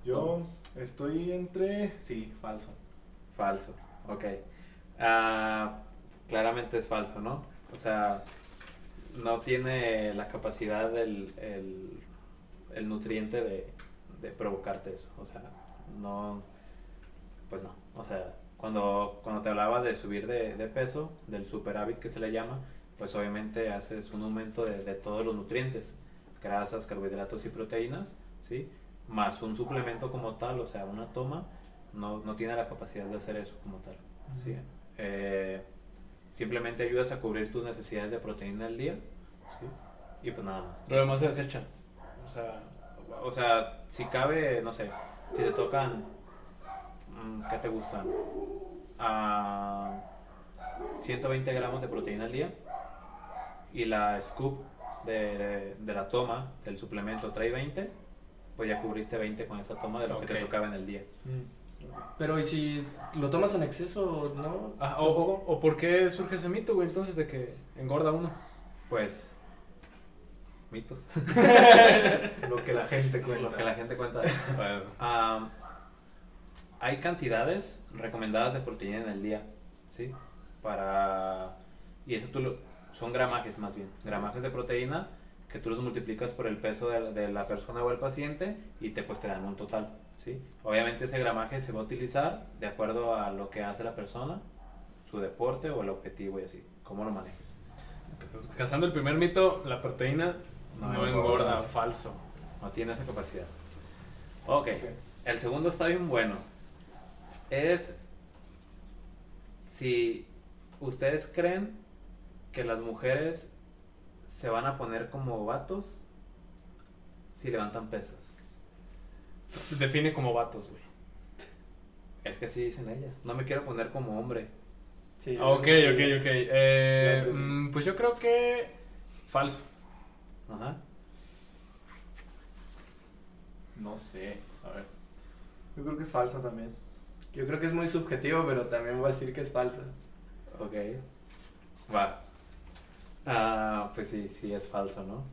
Yo estoy entre. Sí, falso. falso. Ok. Ah, claramente es falso, ¿no? O sea, no tiene la capacidad del el, el nutriente de, de provocarte eso. O sea, no. Pues no. O sea, cuando, cuando te hablaba de subir de, de peso, del superávit que se le llama, pues obviamente haces un aumento de, de todos los nutrientes, grasas, carbohidratos y proteínas, ¿sí? Más un suplemento como tal, o sea, una toma, no, no tiene la capacidad de hacer eso como tal, ¿sí? Eh, simplemente ayudas a cubrir tus necesidades de proteína al día, ¿sí? Y pues nada más. Lo demás se desecha. O sea. O sea, si cabe, no sé, si te tocan, ¿qué te gustan? Ah, 120 gramos de proteína al día y la scoop de, de- de la toma del suplemento trae 20, pues ya cubriste 20 con esa toma de lo que te tocaba en el día. Pero ¿y si lo tomas en exceso, no? Ah, o, o, o por qué surge ese mito, güey, entonces de que engorda uno? Pues, mitos, Lo que la gente cuenta. lo que la gente cuenta. Bueno. Ah, hay cantidades recomendadas de proteína en el día, ¿sí? Para... Y eso tú lo... Son gramajes más bien. Gramajes de proteína que tú los multiplicas por el peso de, la- de la persona o el paciente y te, pues, te dan un total, ¿sí? Obviamente ese gramaje se va a utilizar de acuerdo a lo que hace la persona, su deporte o el objetivo y así, cómo lo manejes. Pues, Cazando el primer mito, la proteína no, No engorda. engorda. falso. No tiene esa capacidad. Ok, el segundo está bien bueno. Es si ustedes creen que las mujeres se van a poner como vatos si levantan pesas. Define como vatos, güey. Es que así dicen ellas. No me quiero poner como hombre. Sí, Ok, ok, ok. Eh, mm, pues yo creo que falso. Ajá. No sé. A ver. Yo creo que es falso también. Yo creo que es muy subjetivo, pero también voy a decir que es falso. Ok. Va. Ah, pues sí, sí es falso, ¿no?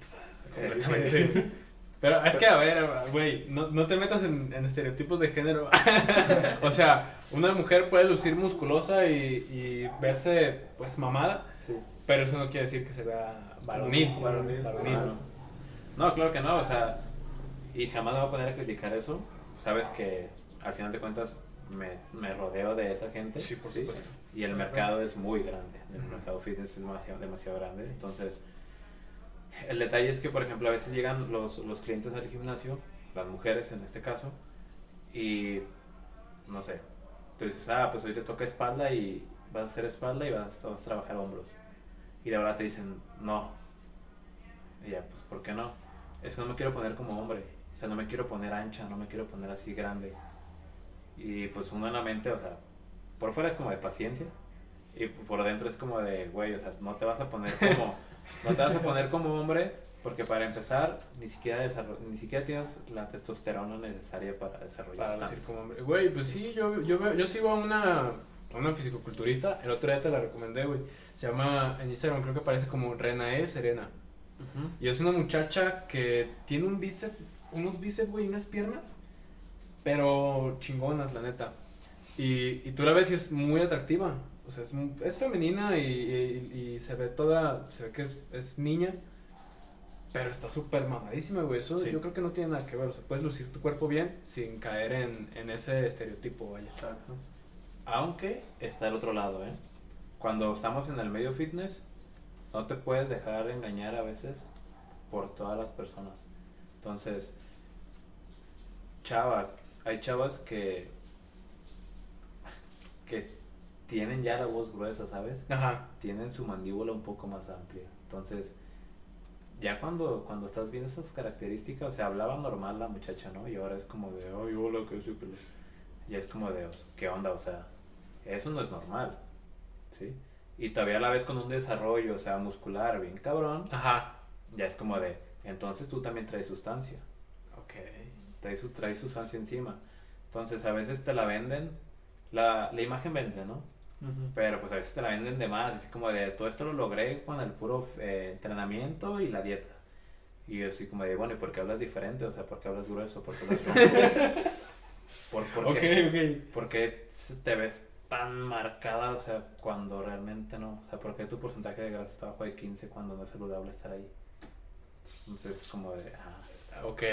Completamente. Pero es que, a ver, güey, no, no te metas en, en estereotipos de género. o sea, una mujer puede lucir musculosa y, y verse, pues, mamada, Sí. pero eso no quiere decir que se vea varonil. Varonil, Varonil. ¿no? No, claro que no, o sea, y jamás me voy a poner a criticar eso. Sabes que al final de cuentas me, me rodeo de esa gente. Sí, por supuesto. Y el mercado es muy grande, el mercado fitness es demasiado, demasiado grande. Entonces, el detalle es que, por ejemplo, a veces llegan los, los clientes al gimnasio, las mujeres en este caso, y no sé, tú dices, ah, pues hoy te toca espalda y vas a hacer espalda y vas, vas a trabajar hombros. Y de verdad te dicen, no. Y ya, pues, ¿por qué no? Es que no me quiero poner como hombre. O sea, no me quiero poner ancha, no me quiero poner así grande. Y pues uno en la mente, o sea, por fuera es como de paciencia. Y por dentro es como de, güey, o sea, no te vas a poner como, no te vas a poner como hombre, porque para empezar, ni siquiera, ni siquiera tienes la testosterona necesaria para desarrollar Para lucir como hombre. Güey, pues sí, yo, yo, yo sigo a una, a una fisicoculturista. El otro día te la recomendé, güey. Se llama, en Instagram creo que aparece como Renae Serena. Ujú. Y es una muchacha que tiene un bíceps, unos bíceps, güey, unas piernas, pero chingonas, la neta. Y, y tú la ves y es muy atractiva. O sea, es, es femenina y, y- y se ve toda, se ve que es, es niña, pero está súper mamadísima, güey. Eso Sí. yo creo que no tiene nada que ver. O sea, puedes lucir tu cuerpo bien sin caer en, en ese estereotipo, vaya. Exacto. Aunque está el otro lado, ¿eh? Cuando estamos en el medio fitness, no te puedes dejar engañar a veces por todas las personas. Entonces, chava, hay chavas que que tienen ya la voz gruesa, ¿sabes? Ajá. Tienen su mandíbula un poco más amplia. Entonces, ya cuando, cuando estás viendo esas características, o sea, hablaba normal la muchacha, ¿no? Y ahora es como de, ay, hola, qué le-". Ya es como de, "Os- ¿qué onda? O sea, eso no es normal, ¿sí? Y todavía la ves con un desarrollo, o sea, muscular bien cabrón, Ajá. ya es como de, entonces tú también traes sustancia. Traes, su- traes sustancia encima. Entonces, a veces te la venden, la, la imagen vende, ¿no? Pero pues a veces te la venden de más, así como de todo esto lo logré con el puro eh, entrenamiento y la dieta. Y yo así como de, bueno, ¿y por qué hablas diferente? O sea, ¿por qué hablas grueso? ¿Por qué hablas? ¿Por, por qué, ok. por qué te ves tan marcada? O sea, cuando realmente no. O sea, ¿por qué tu porcentaje de grasa está bajo de 15 cuando no es saludable estar ahí? Entonces, como de, ah, Ok,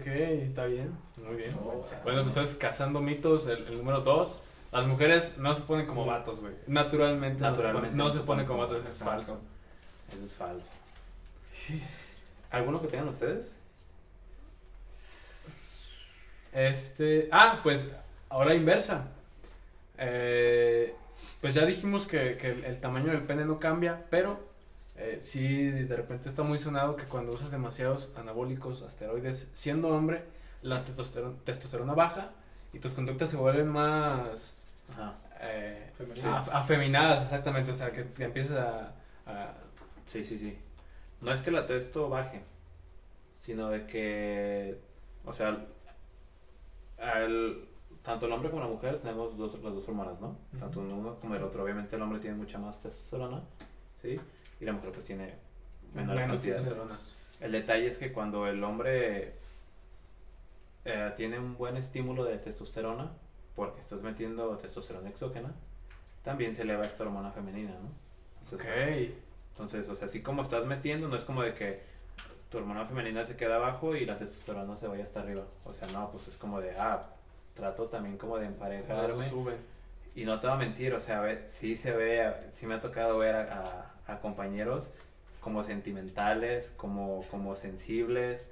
ok, está bien, muy bien. Bueno, pues entonces, cazando mitos, el, el número dos, las mujeres no se ponen como vatos, güey. Naturalmente, no se Naturalmente ponen- no no se ponen como vatos, es Exacto. falso. eso es falso. ¿Alguno que tengan ustedes? Este, ah, pues ahora inversa. Eh, pues ya dijimos que, que el, el tamaño del pene no cambia, pero eh, sí de repente está muy sonado que cuando usas demasiados anabólicos, asteroides, siendo hombre, la testosterona, testosterona baja y tus conductas se vuelven más Ajá. eh, afeminadas, exactamente, o sea, que te empiezas a, a- Sí, sí, sí. No es que la testo baje, sino de que, o sea, al- tanto el hombre como la mujer tenemos dos, las dos hormonas, ¿no? Tanto uno como el otro. Obviamente el hombre tiene mucha más testosterona, ¿sí? Y la mujer pues tiene menores menos cantidades. El detalle es que cuando el hombre eh, tiene un buen estímulo de testosterona, porque estás metiendo testosterona exógena, también se eleva esta hormona femenina, ¿no? Entonces, Ok. entonces, o sea, así como estás metiendo, no es como de que tu hormona femenina se queda abajo y la testosterona se vaya hasta arriba. O sea, no, pues es como de, ah, trato también como de Eso emparejarme. sube. Y no te voy a mentir, o sea, ve, sí se ve, sí me ha tocado ver a, a- a compañeros como sentimentales, como, como sensibles.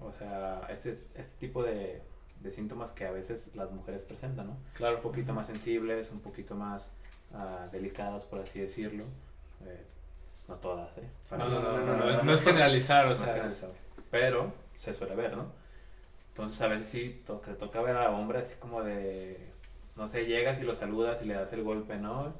O sea, este, este tipo de, de síntomas que a veces las mujeres presentan, ¿no? Claro, un poquito más sensibles, un poquito más ah, delicadas, por así decirlo. Eh, no todas, ¿eh? No, no, no, no, no, es, no es generalizar, o No es sea, generalizado. Pero se suele ver, ¿no? Entonces a veces sí to- te toca ver a hombre así como de, no sé, llegas y lo saludas y le das el golpe, ¿no?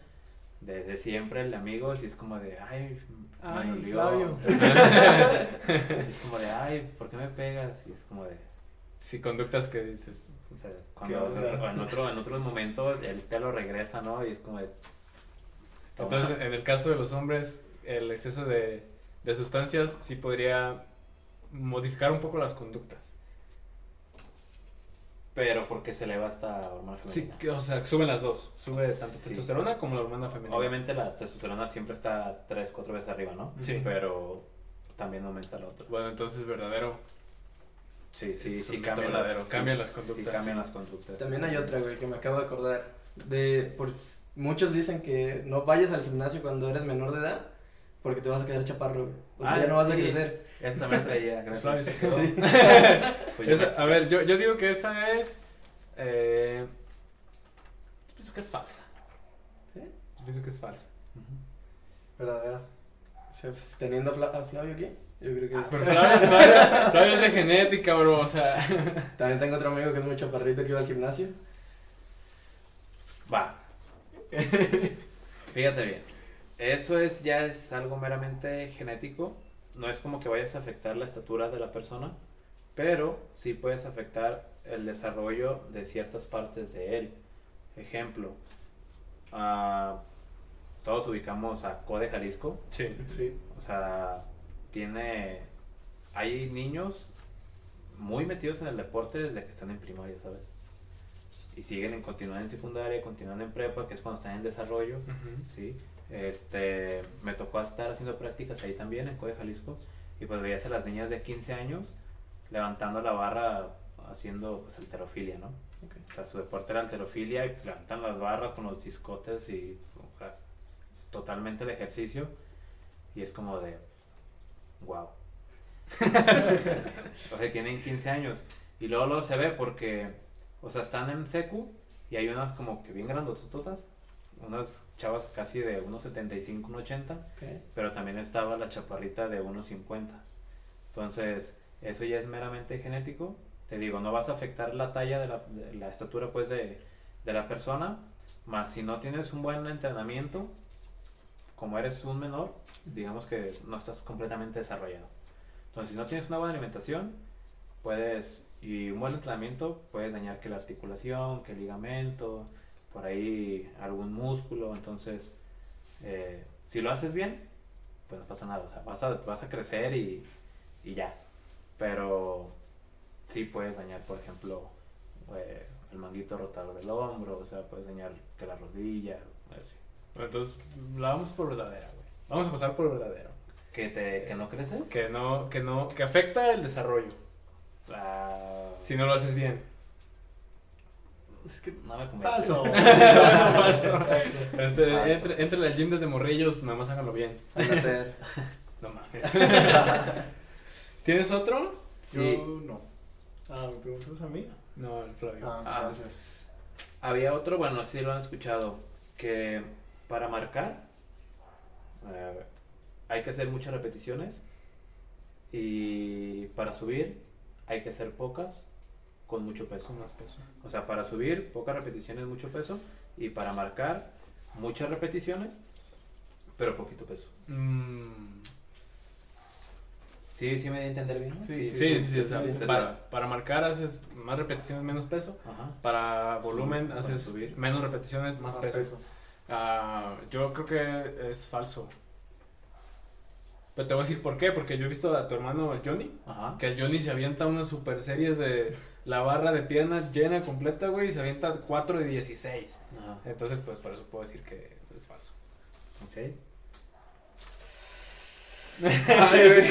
De, de siempre, el de amigos, y es como de, ay, me dolió. Flavio. es como de, ay, ¿por qué me pegas? Y es como de, sí, conductas que dices, o sea, cuando en, otro, en otros momentos él te lo regresa, ¿no? Y es como de, toma. Entonces, en el caso de los hombres, el exceso de, de sustancias sí podría modificar un poco las conductas. Pero porque se eleva esta hormona Sí, femenina. que, o sea, suben las dos. Sube tanto Sí. testosterona como la hormona femenina. Obviamente la testosterona siempre está 3, 4 veces arriba, ¿no? Sí. Pero también aumenta la otra. Bueno, entonces verdadero. Sí, sí, Es sí, cambian verdadero, las, cambian sí, las conductas. Sí, cambian las conductas. También Sí. hay otra, güey, que me acabo de acordar. De, por, muchos dicen que no vayas al gimnasio cuando eres menor de edad porque te vas a quedar chaparro, güey. O sea, Ah, ya no vas a sí. crecer. Esa también traía, gracias. Suave se quedó. Fui yo. Esa- a ver, yo, yo digo que esa es. Eh, yo pienso que es falsa. ¿Sí? Yo pienso que es falsa. Verdadera. O sea, teniendo a, Fla- a Flavio aquí, yo creo que es... Pero Flavio, Flavio- Flavio es de genética, bro. O sea. También tengo otro amigo que es muy chaparrito que iba al gimnasio. Va. Fíjate bien. Eso es ya es algo meramente genético. No es como que vayas a afectar la estatura de la persona, pero sí puedes afectar el desarrollo de ciertas partes de él. Ejemplo, ah, todos ubicamos a Code Jalisco. Sí. Sí. O sea, tiene, hay niños muy metidos en el deporte desde que están en primaria, ¿sabes? Y siguen en continuar en secundaria, continúan en prepa, que es cuando están en desarrollo. ¿sí? Este, me tocó estar haciendo prácticas ahí también, en Code Jalisco, y pues veías a las niñas de 15 años levantando la barra haciendo pues alterofilia, ¿no? O sea, su deporte era alterofilia y pues levantan las barras con los discotes y o sea, totalmente el ejercicio y es como de wow. o sea, tienen 15 años y luego luego se ve porque o sea, están en secu y hay unas como que bien grandotototas, unas chavas casi de 1.75, 1.80 Ok. pero también estaba la chaparrita de 1.50. Entonces, eso ya es meramente genético. Te digo, no vas a afectar la talla de la, de la estatura pues de, de la persona, más si no tienes un buen entrenamiento, como eres un menor, digamos que no estás completamente desarrollado. Entonces, si no tienes una buena alimentación, puedes, y un buen entrenamiento, puedes dañar que la articulación, que el ligamento, por ahí algún músculo. Entonces, eh, si lo haces bien, pues no pasa nada. O sea, vas a, vas a crecer y, y ya. Pero sí puedes dañar, por ejemplo, eh, el manguito rotador del hombro, o sea, puedes dañar que la rodilla, así. Entonces, la vamos por verdadera, güey. Vamos a pasar por verdadero. ¿Que, te, ¿Que no creces? Que no, que no, que afecta el desarrollo Ah, si no lo haces bien. Es que no me convence. Falso. Falso. Este, Falso. entre, entre al gym desde morrillos, nada más háganlo bien. No mames. ¿Tienes otro? Sí. Yo no. Ah, ¿me preguntas a mí? No, el Flavio. Ah, Ah. gracias. Había otro, bueno, sí lo han escuchado, que para marcar eh, hay que hacer muchas repeticiones y para subir hay que hacer pocas con mucho peso. Con más peso. O sea, para subir pocas repeticiones, mucho peso y para marcar muchas repeticiones, pero poquito peso. Mm, Sí, sí me di a entender bien. Sí, sí, sí, para, marcar haces más repeticiones, menos peso. Ajá. Para volumen haces subir. menos repeticiones, más, Más peso. peso. Ah, yo creo que es falso. Pero te voy a decir por qué. Porque yo he visto a tu hermano el Johnny. Ajá. Que el Johnny se avienta unas super series de la barra de pierna llena completa, güey. Y se avienta 4 de 16. Ajá. Entonces, pues por eso puedo decir que es falso. Ok. Ay, güey.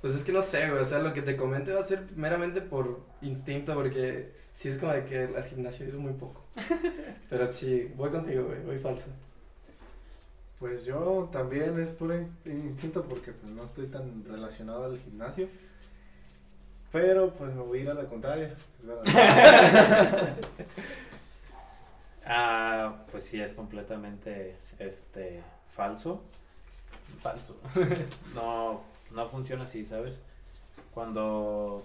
Pues es que no sé, güey. O sea, lo que te comente va a ser meramente por instinto, porque sí es como de que al gimnasio es muy poco. Pero sí, voy contigo, güey. Voy falso. Pues yo también es puro in- instinto porque pues no estoy tan relacionado al gimnasio. Pero pues me voy a ir a la contraria, es verdad. Ah, pues sí, es completamente este falso. Falso. No, no funciona así, ¿sabes? Cuando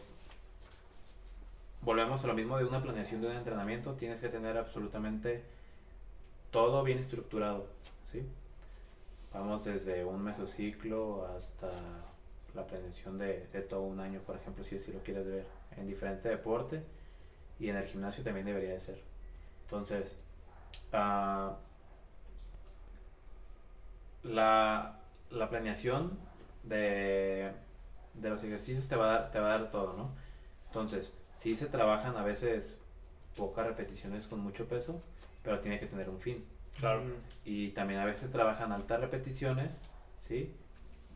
volvemos a lo mismo de una planeación de un entrenamiento, tienes que tener absolutamente todo bien estructurado, ¿sí? Vamos desde un mesociclo hasta la planeación de, de todo un año, por ejemplo, si así lo quieres ver, en diferente deporte y en el gimnasio también debería de ser. Entonces, ah, la, la planeación de, de los ejercicios te va, a dar, te va a dar todo, ¿no? Entonces, sí se trabajan a veces pocas repeticiones con mucho peso, pero tiene que tener un fin. Claro. Y también a veces trabajan altas repeticiones, ¿sí?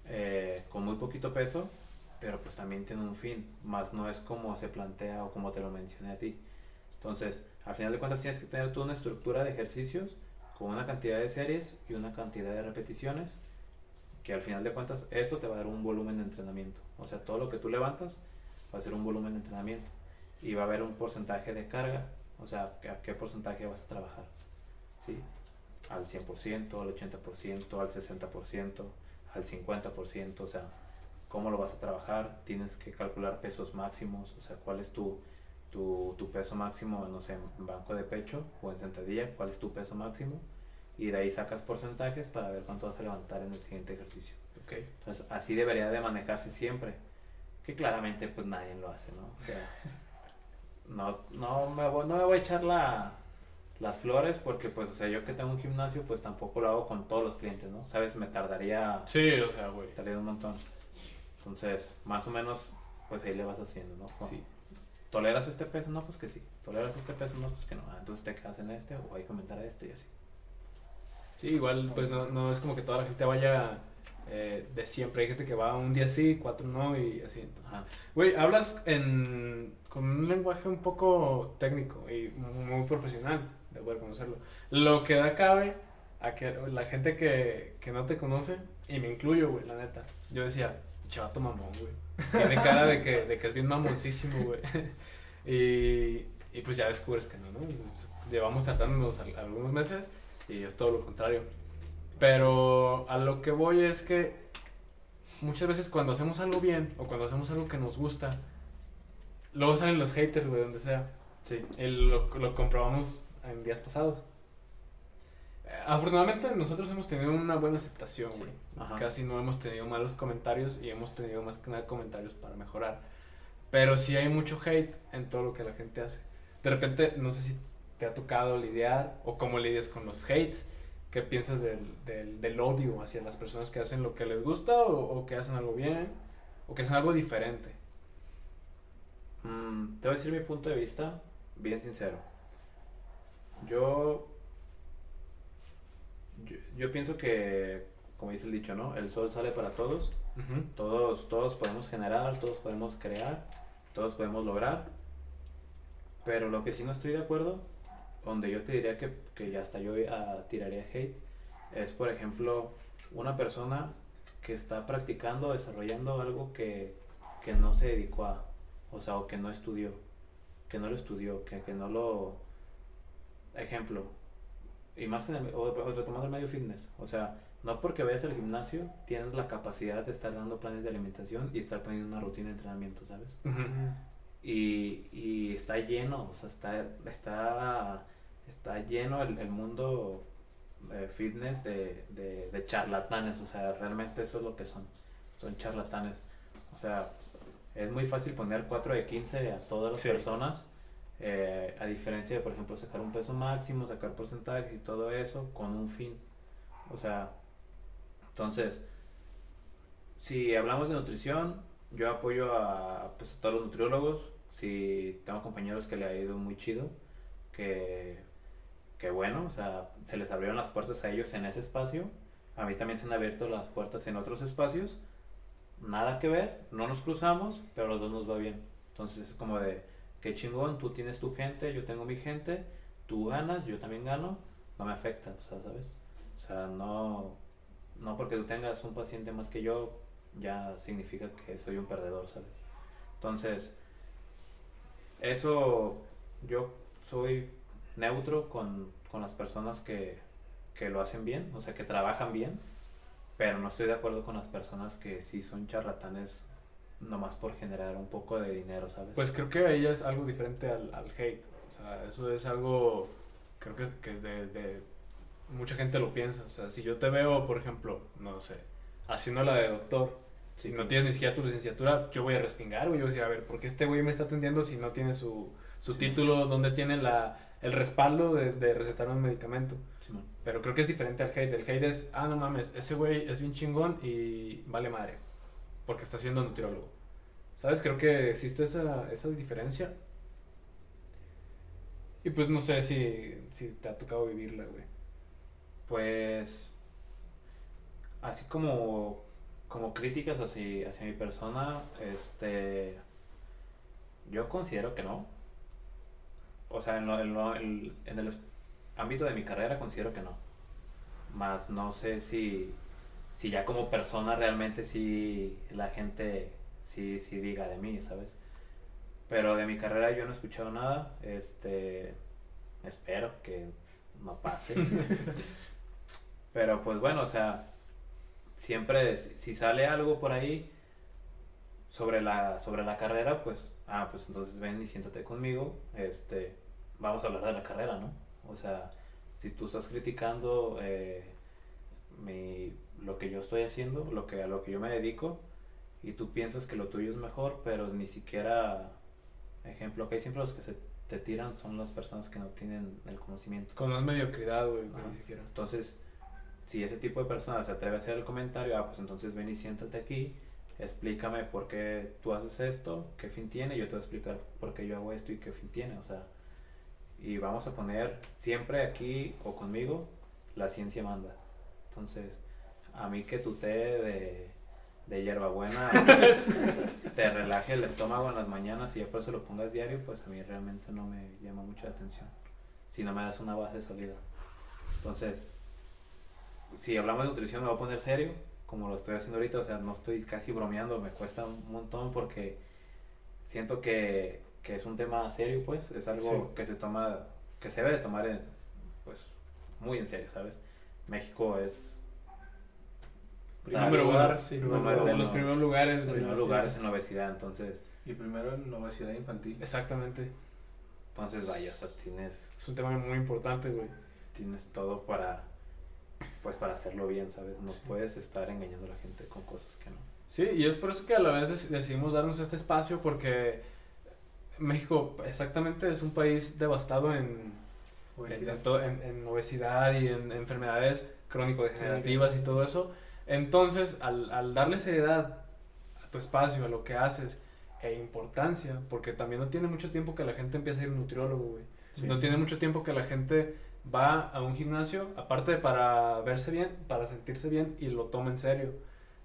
Eh, con muy poquito peso, pero pues también tiene un fin, más no es como se plantea o como te lo mencioné a ti. Entonces, al final de cuentas tienes que tener tú una estructura de ejercicios con una cantidad de series y una cantidad de repeticiones, que al final de cuentas eso te va a dar un volumen de entrenamiento. O sea, todo lo que tú levantas va a ser un volumen de entrenamiento y va a haber un porcentaje de carga, o sea, a qué porcentaje vas a trabajar. ¿Sí? al 100%, al 80%, al 60%, al 50%, o sea, cómo lo vas a trabajar, tienes que calcular pesos máximos, o sea, cuál es tu, tu, tu peso máximo, no sé, en banco de pecho o en sentadilla, cuál es tu peso máximo, y de ahí sacas porcentajes para ver cuánto vas a levantar en el siguiente ejercicio. Ok. Entonces, así debería de manejarse siempre, que claramente pues nadie lo hace, ¿no? O sea, no, no, me, voy, no me voy a echar la, las flores porque pues, o sea, yo que tengo un gimnasio, pues tampoco lo hago con todos los clientes, ¿no? Sabes, me tardaría, Sí, o sea, güey. tardaría un montón. Entonces, más o menos, pues ahí le vas haciendo, ¿no? Con- Sí. ¿Toleras este peso? No, pues que sí. ¿Toleras este peso? No, pues que no. Ah, entonces te quedas en este o hay que aumentar a este y así. Sí, igual, pues no, no es como que toda la gente vaya eh, de siempre. Hay gente que va un día sí, cuatro no y así. Entonces, güey, hablas en, con un lenguaje un poco técnico y muy, muy profesional, debo reconocerlo. Lo que da cabe a que la gente que, que no te conoce, y me incluyo, güey, la neta. Yo decía, chavato mamón, güey. Tiene cara de que, de que es bien mamoncísimo, güey. Y, y pues ya descubres que no, ¿no? Llevamos tratándonos al- algunos meses y es todo lo contrario. Pero a lo que voy es que muchas veces cuando hacemos algo bien o cuando hacemos algo que nos gusta, luego salen los haters, güey, donde sea. Sí. El- lo, lo comprobamos en días pasados. Eh, Afortunadamente nosotros hemos tenido una buena aceptación, güey. Ajá. Casi no hemos tenido malos comentarios y hemos tenido más que nada comentarios para mejorar. Pero sí hay mucho hate en todo lo que la gente hace. De repente, no sé si te ha tocado lidiar o cómo lidias con los hates. ¿Qué piensas del, del, del odio hacia las personas que hacen lo que les gusta o, o que hacen algo bien o que hacen algo diferente? Mm, te voy a decir mi punto de vista, bien sincero. Yo, yo, yo pienso que, como dice el dicho, ¿no? El sol sale para todos. Todos, todos podemos generar, todos podemos crear, todos podemos lograr. Pero lo que sí no estoy de acuerdo, donde yo te diría que, que ya hasta yo tiraría hate, es por ejemplo una persona que está practicando, desarrollando algo que, que no se dedicó a, o sea, o que no estudió, que no lo estudió, que, que no lo... Ejemplo, y más en el, o, o retomando el medio fitness, o sea, no porque vayas al gimnasio tienes la capacidad de estar dando planes de alimentación y estar poniendo una rutina de entrenamiento, ¿sabes? Y, y está lleno, o sea, está, está, está lleno el, el mundo eh, fitness de, de, de charlatanes, o sea, realmente eso es lo que son, son charlatanes. O sea, es muy fácil poner 4 de 15 a todas las Sí. personas, eh, a diferencia de, por ejemplo, sacar un peso máximo, sacar porcentajes y todo eso con un fin. O sea, entonces, si hablamos de nutrición, yo apoyo a, pues, a todos los nutriólogos. Si tengo compañeros que le ha ido muy chido, que, que bueno, o sea, se les abrieron las puertas a ellos en ese espacio. A mí también se han abierto las puertas en otros espacios. Nada que ver, no nos cruzamos, pero a los dos nos va bien. Entonces es como de, qué chingón, tú tienes tu gente, yo tengo mi gente, tú ganas, yo también gano, no me afecta, o sea, ¿sabes? O sea, no, no porque tú tengas un paciente más que yo, ya significa que soy un perdedor, ¿sabes? Entonces, eso yo soy neutro con, con las personas que, que lo hacen bien, o sea, que trabajan bien, pero no estoy de acuerdo con las personas que sí son charlatanes nomás por generar un poco de dinero, ¿sabes? Pues creo que ahí es algo diferente al, al hate. O sea, eso es algo, creo que es, que es de, de- Mucha gente lo piensa. O sea, si yo te veo, por ejemplo, no sé, haciendo la de doctor, si no tienes ni siquiera tu licenciatura, yo voy a respingar, güey. Yo voy a decir, a ver, ¿por qué este güey me está atendiendo si no tiene su, su título? ¿Dónde tiene la, el respaldo de, de recetar un medicamento? Simón. Pero creo que es diferente al hate. El hate es, ah, no mames, ese güey es bien chingón y vale madre. Porque está siendo nutriólogo. ¿Sabes? Creo que existe esa, esa diferencia. Y pues no sé si, si te ha tocado vivirla, güey. Pues, así como, como críticas hacia, hacia mi persona, este, yo considero que no. O sea, en, lo- en, lo- en- el ámbito de mi carrera considero que no. Más no sé si, si ya como persona realmente sí la gente sí, sí diga de mí, ¿sabes? Pero de mi carrera yo no he escuchado nada. Este, espero que no pase. Pero pues bueno, o sea, siempre si sale algo por ahí sobre la, sobre la carrera, pues, ah, pues entonces ven y siéntate conmigo, este, vamos a hablar de la carrera, ¿no? O sea, si tú estás criticando eh, mi, lo que yo estoy haciendo, lo que, a lo que yo me dedico, y tú piensas que lo tuyo es mejor, pero ni siquiera, ejemplo, que hay siempre los que se te tiran son las personas que no tienen el conocimiento. Con más mediocridad, güey, ni siquiera. Entonces, si ese tipo de personas se atreve a hacer el comentario, ah, pues entonces ven y siéntate aquí, explícame por qué tú haces esto, qué fin tiene, yo te voy a explicar por qué yo hago esto y qué fin tiene, o sea, y vamos a poner siempre aquí o conmigo, la ciencia manda. Entonces, a mí que tu té de, de hierbabuena te relaje el estómago en las mañanas y ya por eso lo pongas diario, pues a mí realmente no me llama mucho la atención. Si no me das una base sólida. Entonces, si hablamos de nutrición me voy a poner serio, como lo estoy haciendo ahorita, o sea, no estoy casi bromeando, me cuesta un montón porque siento que, que es un tema serio, pues, es algo Sí. que se toma, que se debe de tomar, en, pues, muy en serio, ¿sabes? México es Número uno, lugar, sí, primer número De lugar. los primeros lugares, en güey. primer lugar es en la obesidad, entonces, Y primero en obesidad infantil. Exactamente. entonces vaya, o sea, tienes, Es un tema muy importante, güey. tienes todo para, pues, para hacerlo bien, ¿sabes? No puedes estar engañando a la gente con cosas que no. Sí, y es por eso que a la vez dec- decidimos darnos este espacio porque México exactamente es un país devastado en, en, Obesidad. en to- en- en obesidad y en enfermedades crónico-degenerativas y todo eso. Entonces, al, al darle seriedad a tu espacio, a lo que haces e importancia, porque también no tiene mucho tiempo que la gente empiece a ir a un nutriólogo, güey. Sí. No tiene mucho tiempo que la gente va a un gimnasio, aparte de para verse bien, para sentirse bien y lo toma en serio.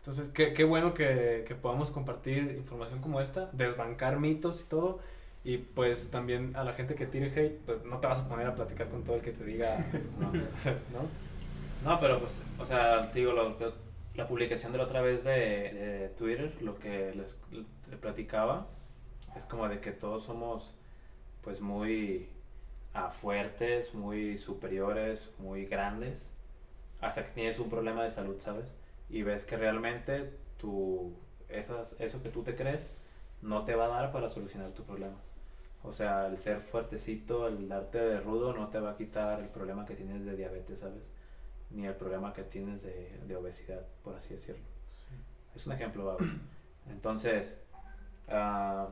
Entonces, qué, qué bueno que, que podamos compartir información como esta, desbancar mitos y todo. Y pues también a la gente que tire hate, pues no te vas a poner a platicar con todo el que te diga, pues, no, ¿no? No, pero pues, o sea, te digo, lo que- la publicación de la otra vez de, Twitter, lo que les, les platicaba, es como de que todos somos, pues, muy ah, fuertes, muy superiores, muy grandes, hasta que tienes un problema de salud, ¿sabes? Y ves que realmente tu, esas, eso que tú te crees no te va a dar para solucionar tu problema. O sea, el ser fuertecito, el darte de rudo no te va a quitar el problema que tienes de diabetes, ¿sabes? Ni el problema que tienes de, de obesidad, por así decirlo. Es un ejemplo. Entonces, ah,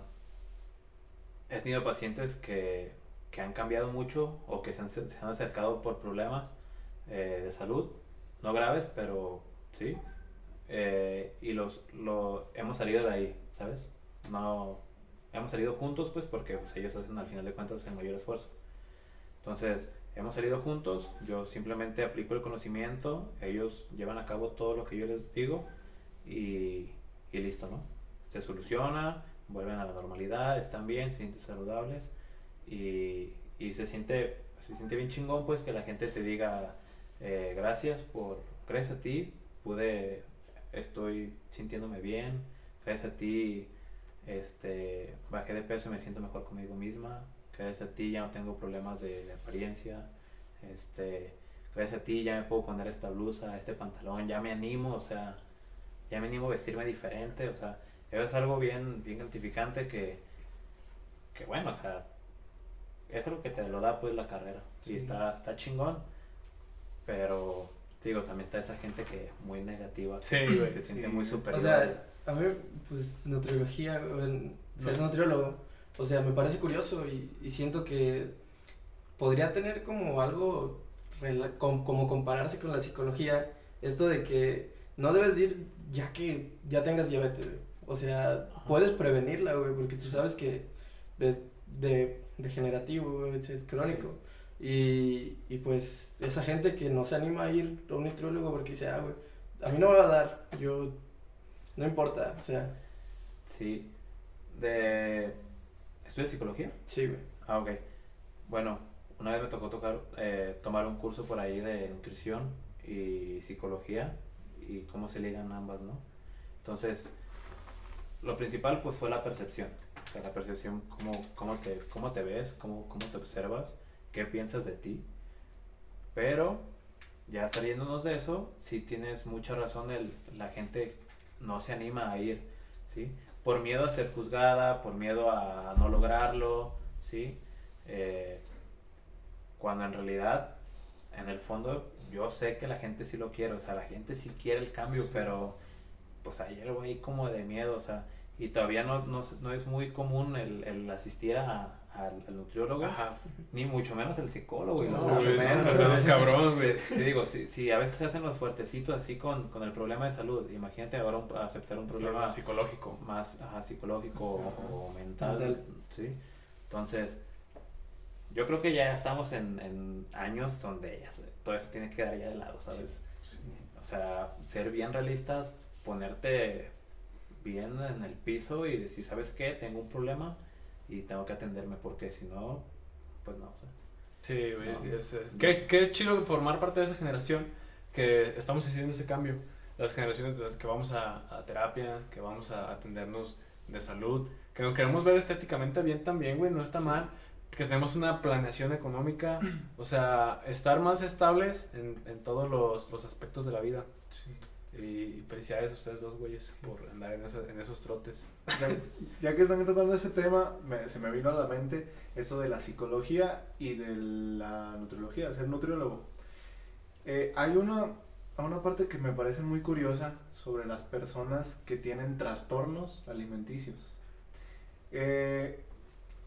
he tenido pacientes que, que han cambiado mucho o que se han, se han acercado por problemas eh, de salud, no graves, pero sí. Eh, y los, lo, hemos salido de ahí, ¿sabes? No, hemos salido juntos, pues, porque pues, ellos hacen al final de cuentas el mayor esfuerzo. Entonces, hemos salido juntos, yo simplemente aplico el conocimiento, ellos llevan a cabo todo lo que yo les digo y, y listo, ¿no? Se soluciona, vuelven a la normalidad, están bien, se sienten saludables y, y se siente se siente bien chingón pues que la gente te diga eh, gracias por gracias a ti pude estoy sintiéndome bien gracias a ti este bajé de peso y me siento mejor conmigo misma gracias a ti ya no tengo problemas de, de apariencia este gracias a ti ya me puedo poner esta blusa este pantalón ya me animo o sea ya me animo a vestirme diferente o sea eso es algo bien bien gratificante que que bueno o sea eso es lo que te lo da pues la carrera Sí. y está está chingón pero digo también está esa gente que muy negativa que güey, se siente sí. muy O superior sea, a mí, pues, nutriología, ser No. nutriólogo, o sea, me parece curioso y, y siento que podría tener como algo, rela- com- como compararse con la psicología, esto de que no debes de ir ya que ya tengas diabetes, güey. O sea, Ajá. puedes prevenirla, güey, porque tú sabes que es de, degenerativo, güey, es, es crónico. Y, y pues esa gente que no se anima a ir a un nutriólogo porque dice, ah, güey, a mí no me va a dar, yo, no importa, o sea, sí de estudias psicología sí, güey. Ah, ok. Bueno, una vez me tocó tocar, eh, tomar un curso por ahí de nutrición y psicología y cómo se ligan ambas, ¿no? Entonces, lo principal pues fue la percepción. O sea, la percepción, cómo, cómo, te, cómo te ves, cómo, cómo te observas, qué piensas de ti. Pero, ya saliéndonos de eso, sí tienes mucha razón, el, la gente no se anima a ir, ¿sí? Por miedo a ser juzgada, por miedo a no lograrlo, ¿sí? Eh, cuando en realidad, en el fondo, yo sé que la gente sí lo quiere, o sea, la gente sí quiere el cambio, pero pues hay algo ahí como de miedo, o sea, y todavía no, no, no es muy común el, el asistir a, al, al nutriólogo, Ajá. ni mucho menos el psicólogo. y No, mucho Uy, menos, cabrón, güey. Te digo, si, si a veces se hacen los fuertecitos así con, con el problema de salud, imagínate ahora un- aceptar un problema Problema psicológico. más ajá, psicológico o, o mental, Mental. ¿sí? Entonces, yo creo que ya estamos en, en años donde ya se- todo eso tiene que quedar ya de lado, ¿sabes? O sea, ser bien realistas, ponerte bien en el piso y decir, ¿sabes qué? Tengo un problema y tengo que atenderme porque si no, pues no, o sea. Sí, güey. No. sí, es- es- Qué, qué chido formar parte de esa generación que estamos haciendo ese cambio. Las generaciones de las que vamos a, a terapia, que vamos a atendernos de salud, que nos queremos ver estéticamente bien también, güey, no está mal. Que tenemos una planeación económica, o sea, estar más estables en, en todos los, los aspectos de la vida. Y felicidades a ustedes dos, güeyes, por andar en, esa- en esos trotes. Ya, ya que están tocando ese tema, me- se me vino a la mente eso de la psicología y de la nutriología, ser nutriólogo. Eh, hay una, una parte que me parece muy curiosa sobre las personas que tienen trastornos alimenticios. Eh,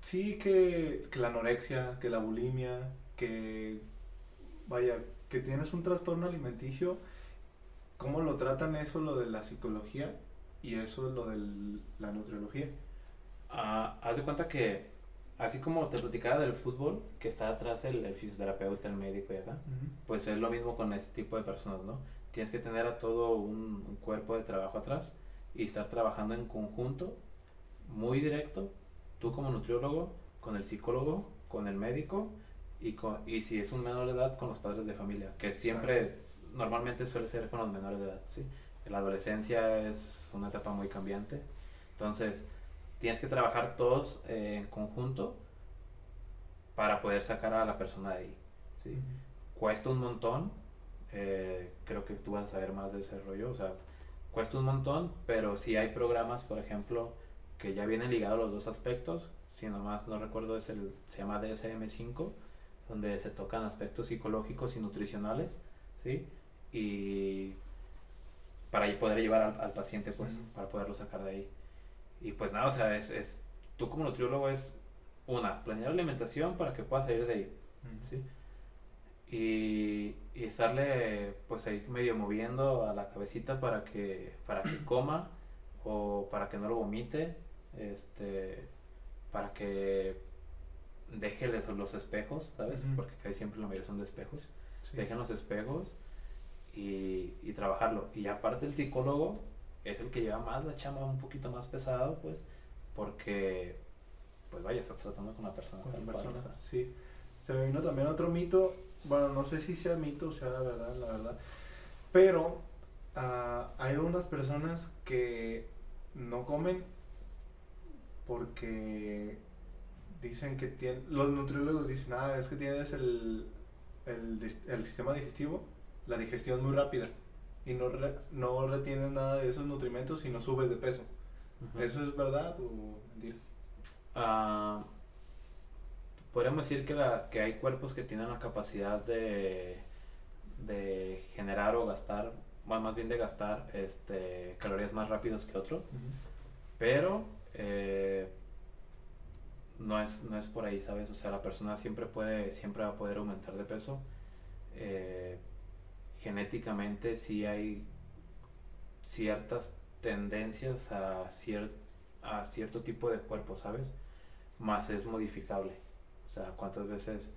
sí que, que la anorexia, que la bulimia, que vaya, que tienes un trastorno alimenticio, ¿cómo lo tratan eso, lo de la psicología? Y eso es lo de la nutriología. Ah, haz de cuenta que, así como te platicaba del fútbol, que está atrás el, el fisioterapeuta, el médico y acá, pues es lo mismo con este tipo de personas, ¿no? Tienes que tener a todo un, un cuerpo de trabajo atrás y estar trabajando en conjunto, muy directo, tú como nutriólogo, con el psicólogo, con el médico y, con, y si es un menor de edad, con los padres de familia, que siempre, normalmente suele ser con los menores de edad, ¿sí? La adolescencia es una etapa muy cambiante, entonces tienes que trabajar todos eh, en conjunto para poder sacar a la persona de ahí, ¿sí? cuesta un montón. eh, creo que tú vas a saber más de ese rollo. O sea, cuesta un montón, pero si hay programas, por ejemplo, que ya vienen ligados los dos aspectos. Si nomás no recuerdo, es el, se llama DSM5, donde se tocan aspectos psicológicos y nutricionales, ¿sí? Y para poder llevar al, al paciente, pues, para poderlo sacar de ahí. Y pues nada, o sea, es, es, tú como nutriólogo es, una, planear la alimentación para que pueda salir de ahí, ¿sí? y, y estarle pues ahí medio moviendo a la cabecita para que para que coma o para que no lo vomite este para que deje los, espejos sabes Ujú. porque casi siempre la mayoría son de espejos Sí. dejen los espejos y, y trabajarlo y aparte el psicólogo es el que lleva más la chamba un poquito más pesado pues porque pues vaya estás tratando con la persona con cual, persona, sí. Se me vino también otro mito, bueno, no sé si sea mito o sea la verdad, la verdad, pero ah, hay algunas personas que no comen porque dicen que tienen, los nutriólogos dicen, ah, es que tienes el, el, el sistema digestivo, la digestión muy rápida y no, re- no retienes nada de esos nutrimentos y no subes de peso. ¿Eso es verdad o mentira? Ah, podríamos decir que, la, que hay cuerpos que tienen la capacidad de, de generar o gastar, bueno, más bien de gastar este, calorías más rápidos que otro, pero eh, no, es, no es por ahí, ¿sabes? O sea, la persona siempre puede, siempre va a poder aumentar de peso. Eh, genéticamente sí hay ciertas tendencias a, cier- a cierto tipo de cuerpo, ¿sabes? Más es modificable. O sea, ¿cuántas veces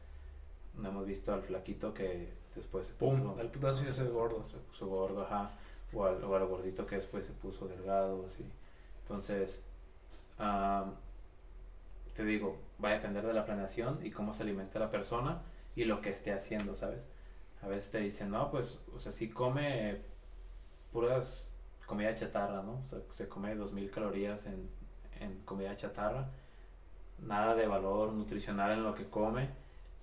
no hemos visto al flaquito que después se Pum, puso- el putazo se gordo. se puso gordo, ajá, o al, o al gordito que después se puso delgado, así. Entonces, am, te digo, va a depender de la planeación y cómo se alimenta la persona y lo que esté haciendo, ¿sabes? A veces te dicen, no, pues, o sea, sí come puras comida chatarra, ¿no? O sea, se come 2000 calorías en, en comida chatarra, nada de valor nutricional en lo que come,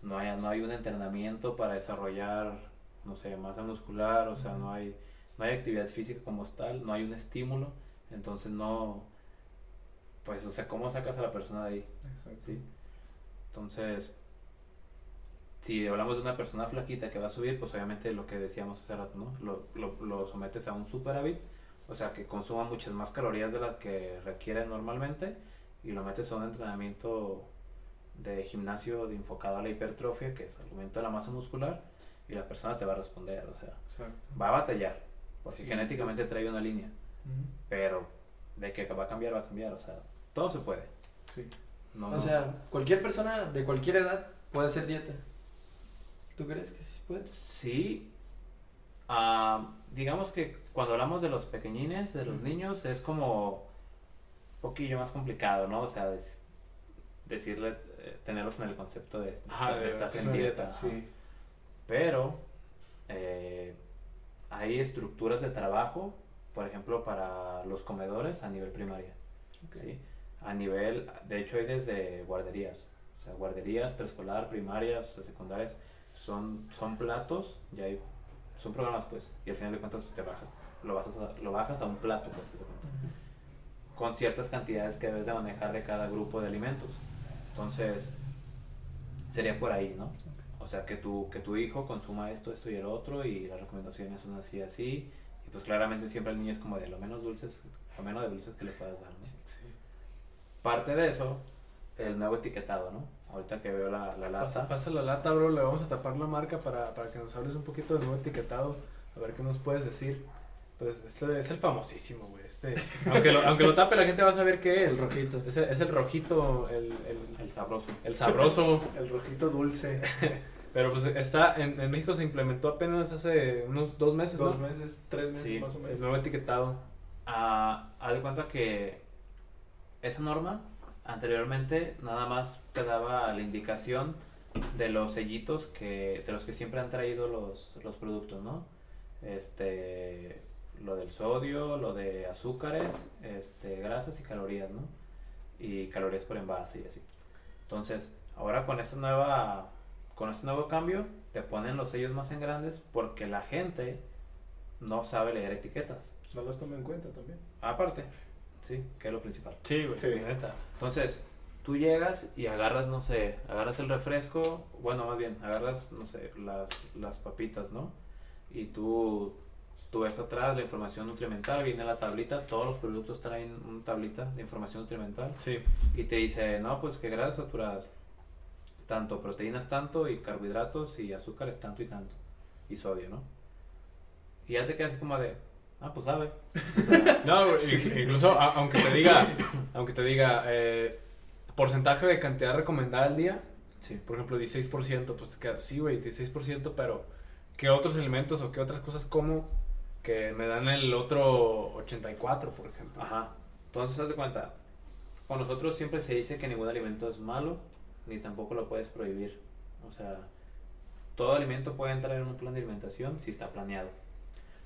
no hay, no hay un entrenamiento para desarrollar, no sé, masa muscular, o sea, no hay, no hay actividad física como tal, no hay un estímulo, entonces no, pues, o sea, ¿cómo sacas a la persona de ahí? Exacto. ¿sí? Entonces, si hablamos de una persona flaquita que va a subir, pues obviamente lo que decíamos hace rato, ¿no? Lo, lo, lo sometes a un superávit o sea, que consuma muchas más calorías de las que requiere normalmente y lo metes a un entrenamiento de gimnasio de enfocado a la hipertrofia, que es el aumento de la masa muscular, y la persona te va a responder, o sea, Exacto. va a batallar, porque Sí, genéticamente trae una línea, pero de que va a cambiar, va a cambiar, o sea, todo se puede. Sí. No, O no. sea, cualquier persona de cualquier edad puede hacer dieta. ¿Tú crees que sí puede? Sí. Ah, digamos que cuando hablamos de los pequeñines, de los niños, es como un poquillo más complicado, ¿no? O sea, decirles, eh, tenerlos en el concepto de, Ajá, de en dieta. Sí. Pero eh, hay estructuras de trabajo, por ejemplo, para los comedores a nivel primaria. ¿sí? A nivel, de hecho hay desde guarderías, o sea, guarderías, preescolar, primarias, secundarias, son, son platos, ya hay, son programas pues, y al final de cuentas te bajas, lo, vas a- lo bajas a un plato pues, cuenta, Ujú. con ciertas cantidades que debes de manejar de cada grupo de alimentos. Entonces, sería por ahí, ¿no? O sea, que tu, que tu hijo consuma esto, esto y el otro, y las recomendaciones son así, así, y pues claramente siempre el niño es como de lo menos dulces, lo menos de dulces que le puedas dar, ¿no? Sí. Parte de eso, el nuevo etiquetado, ¿no? Ahorita que veo la, la Pasa, lata. pasa la lata, bro. Le vamos a tapar la marca para, para que nos hables un poquito del nuevo etiquetado. A ver qué nos puedes decir. Pues este es el famosísimo, güey. Este, aunque, lo, aunque lo tape, la gente va a saber qué es. El rojito. Es el, es el rojito, el, el, El sabroso. el sabroso. El rojito dulce. Pero pues está, en, en México se implementó apenas hace unos dos meses, Dos ¿no? meses, tres meses Sí. más o El menos. nuevo etiquetado. Ah, haz de cuenta que esa norma anteriormente nada más te daba la indicación de los sellitos que de los que siempre han traído los, los productos, ¿no? Este lo del sodio, lo de azúcares, este grasas y calorías, ¿no? Y calorías por envase y así. Entonces, ahora con esta nueva con este nuevo cambio te ponen los sellos más en grandes porque la gente no sabe leer etiquetas. No los tomo en cuenta también. Aparte, sí, que es lo principal. Sí, güey. Sí. Neta. Entonces, tú llegas y agarras, no sé, agarras el refresco, bueno, más bien, agarras, no sé, las, las papitas, ¿no? Y tú, tú ves atrás la información nutrimental, viene la tablita, todos los productos traen una tablita de información nutrimental Sí. y te dice, no, pues que grasas saturadas, tanto, proteínas tanto, y carbohidratos y azúcares tanto y tanto, y sodio, ¿no? Y ya te quedas así como de, ah, pues sabe. O sea, No, i- incluso a- aunque te diga, aunque te diga eh, porcentaje de cantidad recomendada al día, sí. por ejemplo 16%, pues te quedas, sí, güey, 16%, pero ¿qué otros alimentos o qué otras cosas como que me dan el otro 84, por ejemplo? Ajá. Entonces, haz de cuenta, con nosotros siempre se dice que ningún alimento es malo, ni tampoco lo puedes prohibir. O sea, todo alimento puede entrar en un plan de alimentación si está planeado.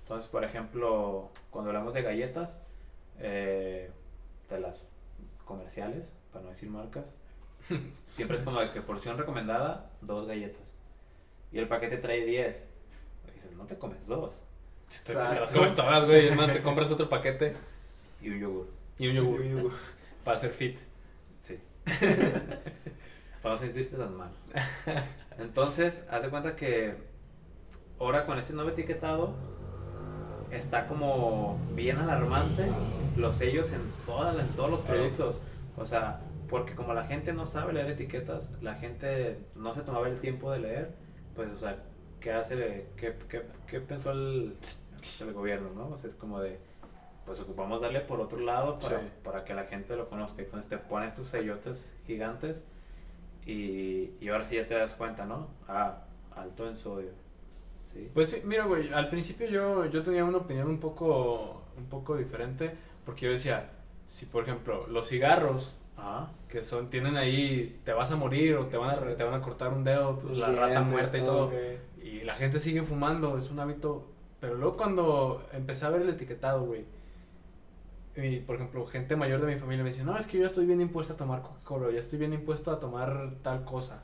Entonces, por ejemplo, cuando hablamos de galletas, eh, de las comerciales, para no decir marcas, siempre es como de que porción recomendada, dos galletas. Y el paquete trae 10. Y dices, no te comes dos. Te, las comes todas, güey, es más, te compras otro paquete Y un yogur. y un yogur para hacer fit. Sí. Para no sentirte tan mal. Entonces, haz de cuenta que ahora con este nuevo etiquetado está como bien alarmante los sellos en, toda, en todos los productos. O sea, porque como la gente no sabe leer etiquetas, la gente no se tomaba el tiempo de leer, pues, o sea, ¿qué hace? ¿Qué, qué, qué pensó el, el gobierno, no? O sea, es como de, pues ocupamos darle por otro lado para, Sí. para que la gente lo conozca. Entonces te ponen estos sellotes gigantes y, y ahora sí ya te das cuenta, ¿no? Ah, alto en sodio. ¿Sí? Pues sí, mira, güey, al principio yo, yo tenía una opinión un poco, un poco diferente, porque yo decía, si por ejemplo los cigarros Ajá. que son, tienen ahí, te vas a morir o te van a, te van a cortar un dedo, pues, la rata muerta y todo, y la gente sigue fumando, es un hábito, pero luego cuando empecé a ver el etiquetado, güey, y por ejemplo, gente mayor de mi familia me dice, no, es que yo estoy bien impuesto a tomar Coca-Cola, ya estoy bien impuesto a tomar tal cosa.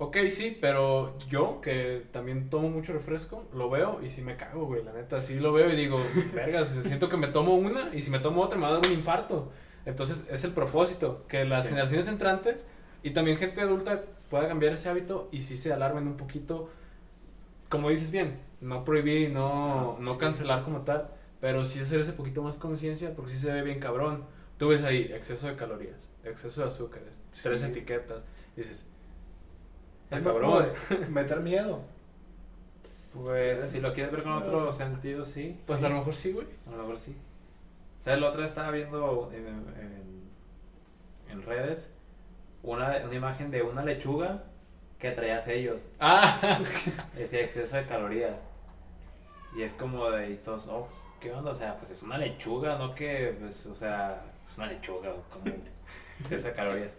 Ok, sí, pero yo, que también tomo mucho refresco, lo veo y sí me cago, güey. La neta, sí lo veo y digo, vergas, siento que me tomo una y si me tomo otra me va a dar un infarto. Entonces, es el propósito, que las Sí. generaciones entrantes y también gente adulta pueda cambiar ese hábito y sí se alarmen un poquito. Como dices bien, no prohibir y no, Ah, no cancelar como tal, pero sí hacer ese poquito más conciencia porque sí se ve bien cabrón. Tú ves ahí exceso de calorías, exceso de azúcares, Sí. tres etiquetas, y dices, Es "Está más como de meter miedo. Pues si lo quieres ver con otro pues- sentido, sí. Pues sí. a lo mejor sí, güey. A lo mejor sí. O sea, el otro día estaba viendo en, en- en redes una, una imagen de una lechuga que traía sellos. Ah, Decía exceso de calorías. Y es como de y todos, oh, ¿qué onda? O sea, pues es una lechuga, no que, pues, o sea, es una lechuga, como exceso de calorías.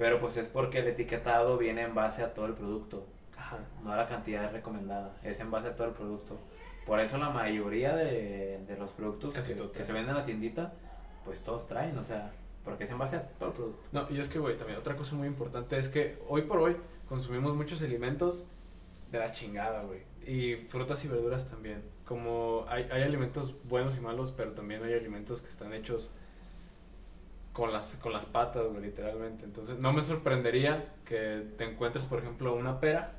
Pero pues es porque el etiquetado viene en base a todo el producto, Ajá. no a la cantidad recomendada, es en base a todo el producto. Por eso la mayoría de, de los productos Casi que, que se venden en la tiendita, pues todos traen, o sea, porque es en base a todo el producto. No, y es que, güey, también otra cosa muy importante es que hoy por hoy consumimos muchos alimentos de la chingada, güey. Y frutas y verduras también. Como hay, hay alimentos buenos y malos, pero también hay alimentos que están hechos con las, con las patas, güey, literalmente. Entonces, no me sorprendería que te encuentres, por ejemplo, una pera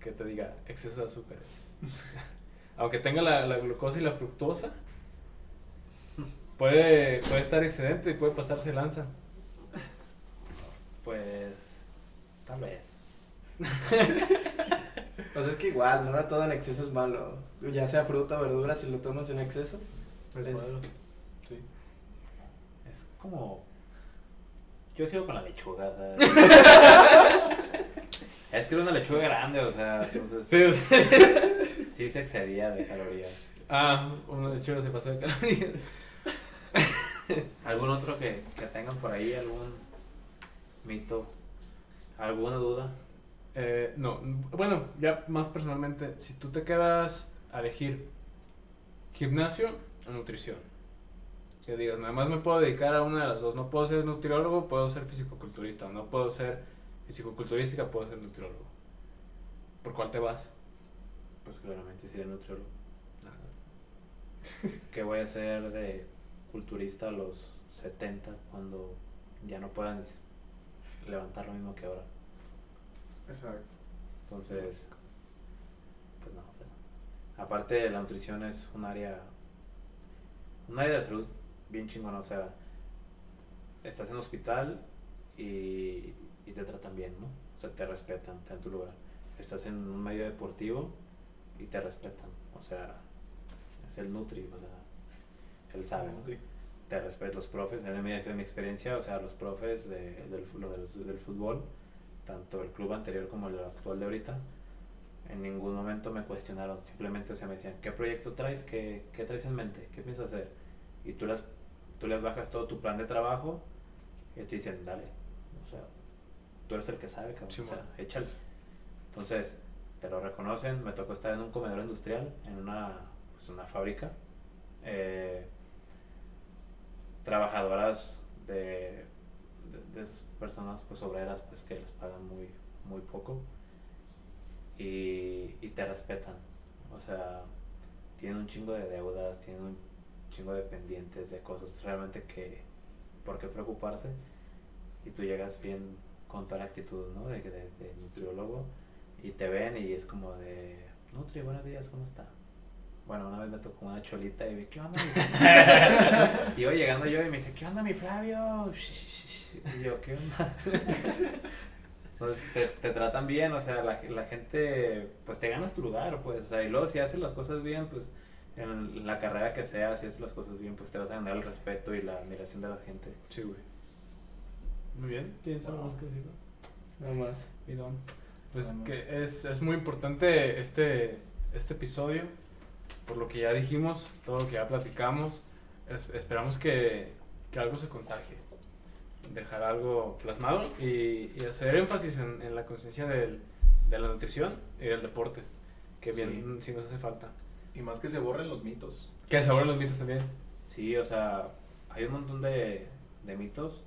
que te diga exceso de azúcares. Aunque tenga la, la glucosa y la fructosa, puede, puede estar excedente y puede pasarse lanza. Pues, tal vez. Pues es que igual, ¿no? Todo en exceso es malo. Ya sea fruta o verdura, si lo tomas en exceso. Es Es- malo. Como. Yo sigo con la lechuga, o sea. es que era una lechuga grande, o sea, entonces. Sí, Sí se excedía de calorías. Ah, de hecho se pasó de calorías. ¿Algún otro que, que tengan por ahí? ¿Algún mito? ¿Alguna duda? Eh, no, bueno, ya más personalmente, si tú te quedas a elegir gimnasio o nutrición, que digas, nada más me puedo dedicar a una de las dos, no puedo ser nutriólogo, puedo ser fisicoculturista, o no puedo ser fisicoculturística, puedo ser nutriólogo. ¿Por cuál te vas? Pues claramente sería nutriólogo. ¿Qué voy a hacer de culturista a los 70 cuando ya no puedan levantar lo mismo que ahora? Exacto. Entonces, pues no, o sea, aparte la nutrición es un área, un área de salud bien chingona, o sea, estás en hospital y, y te tratan bien, ¿no? O sea, te respetan, te dan tu lugar. Estás en un medio deportivo y te respetan, o sea, es el Nutri, o sea, él sabe, ¿no? Te respeto los profes, en mi, en mi experiencia, o sea, los profes de- del, del, del fútbol, tanto el club anterior como el actual de ahorita, en ningún momento me cuestionaron, simplemente o sea, me decían, ¿qué proyecto traes? ¿Qué, qué traes en mente? ¿Qué piensas hacer? Y tú les, tú les bajas todo tu plan de trabajo y te dicen, dale, o sea, tú eres el que sabe, cabrón, Sí, o sea, échale. Entonces, te lo reconocen, me tocó estar en un comedor industrial, en una, pues, una fábrica. Eh, trabajadoras de, de, personas pues obreras pues que les pagan muy muy poco y, y te respetan o sea tienen un chingo de deudas tienen un chingo de pendientes de cosas realmente que por qué preocuparse y tú llegas bien con toda la actitud ¿no? de, de, de nutriólogo y te ven y es como de Nutri buenos días cómo está bueno, una vez me tocó una cholita y vi, ¿qué onda? mi-?" Iba llegando yo y me dice, ¿qué onda, mi Flavio? Y yo, ¿qué onda? Entonces te, te tratan bien, o sea, la, la gente, pues te ganas tu lugar, pues, o sea, y luego si haces las cosas bien, pues, en la carrera que sea, si haces las cosas bien, pues te vas a ganar el respeto y la admiración de la gente. Sí, güey. Muy bien. ¿Tienes algo más que decir? Nada más. Bidón. Pues Vamos. que es, es muy importante este, este episodio, por lo que ya dijimos, todo lo que ya platicamos. Es- esperamos que, que algo se contagie, dejar algo plasmado y, y hacer énfasis en, en la conciencia del- de la nutrición y del deporte, que bien sí nos hace falta. Y más que se borren los mitos. Que se abran los mitos también. Sí, o sea, hay un montón de, de mitos.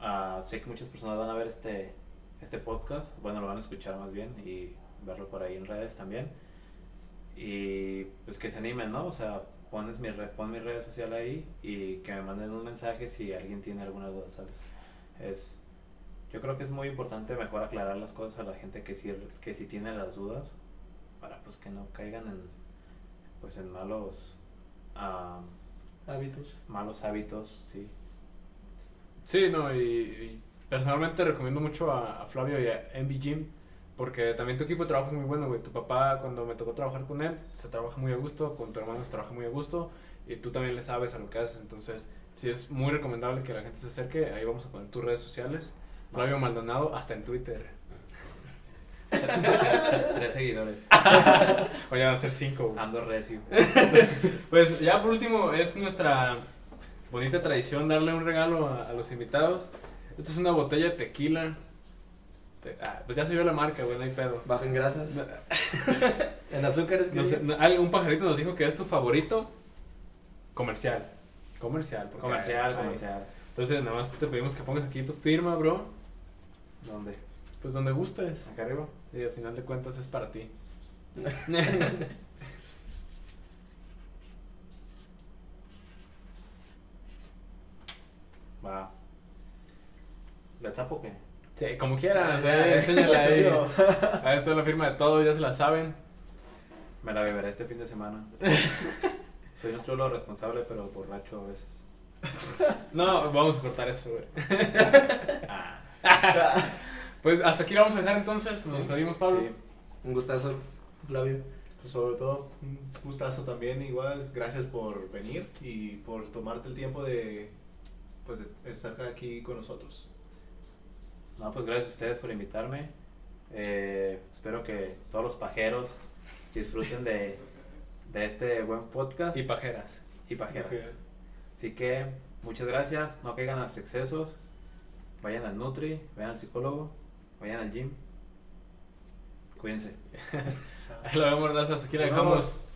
Ah, sé que muchas personas van a ver este, este podcast, bueno, lo van a escuchar más bien y verlo por ahí en redes también. Y pues que se animen, ¿no? O sea, pones mi red, pon mi red social ahí y que me manden un mensaje si alguien tiene alguna duda, ¿sabes? Es, yo creo que es muy importante mejor aclarar las cosas a la gente que sí, que sí tiene las dudas para pues que no caigan en, pues en malos Hábitos. malos hábitos, sí. Sí, no, y, y personalmente recomiendo mucho a, a Flavio y a MB Gym porque también tu equipo de trabajo es muy bueno, güey. Tu papá, cuando me tocó trabajar con él, se trabaja muy a gusto, con tu hermano se trabaja muy a gusto y tú también le sabes a lo que haces. Entonces, sí es muy recomendable que la gente se acerque. Ahí vamos a poner tus redes sociales. Flavio Maldonado, hasta en Twitter. Tres seguidores. O ya van a ser cinco, güey. Ando recio. Pues ya por último, es nuestra bonita tradición darle un regalo a, a los invitados. Esta es una botella de tequila. Te- ah, pues ya se vio la marca, güey, no hay pedo. Bajo en grasas. En azúcares. que No sé, no, al- un pajarito nos dijo que es tu favorito comercial. Comercial, porque Comercial, hay- comercial. Entonces, nada más te pedimos que pongas aquí tu firma, bro. ¿Dónde? Pues donde gustes. Acá arriba. Y al final de cuentas es para ti. Va. ¿Le tapo o qué? Sí, como quieras, Sí, eh, enséñala ahí. Ahí está la firma de todos, ya se la saben. Me la beberé este fin de semana. Soy un chulo responsable, pero borracho a veces. No, vamos a cortar eso, güey. Ah, Pues hasta aquí lo vamos a dejar entonces. Nos despedimos, Pablo. sí. Un gustazo, Flavio. Pues sobre todo, un gustazo también, igual, gracias por venir y por tomarte el tiempo de, pues, de estar aquí con nosotros. No, pues gracias a ustedes por invitarme. Eh, espero que todos los pajeros disfruten de, de este buen podcast Y pajeras. y pajeras. Así que muchas gracias, no caigan a los excesos, vayan al Nutri, vayan al psicólogo, vayan al gym. Cuídense. Ahí lo vemos, gracias. Hasta aquí la Nos dejamos.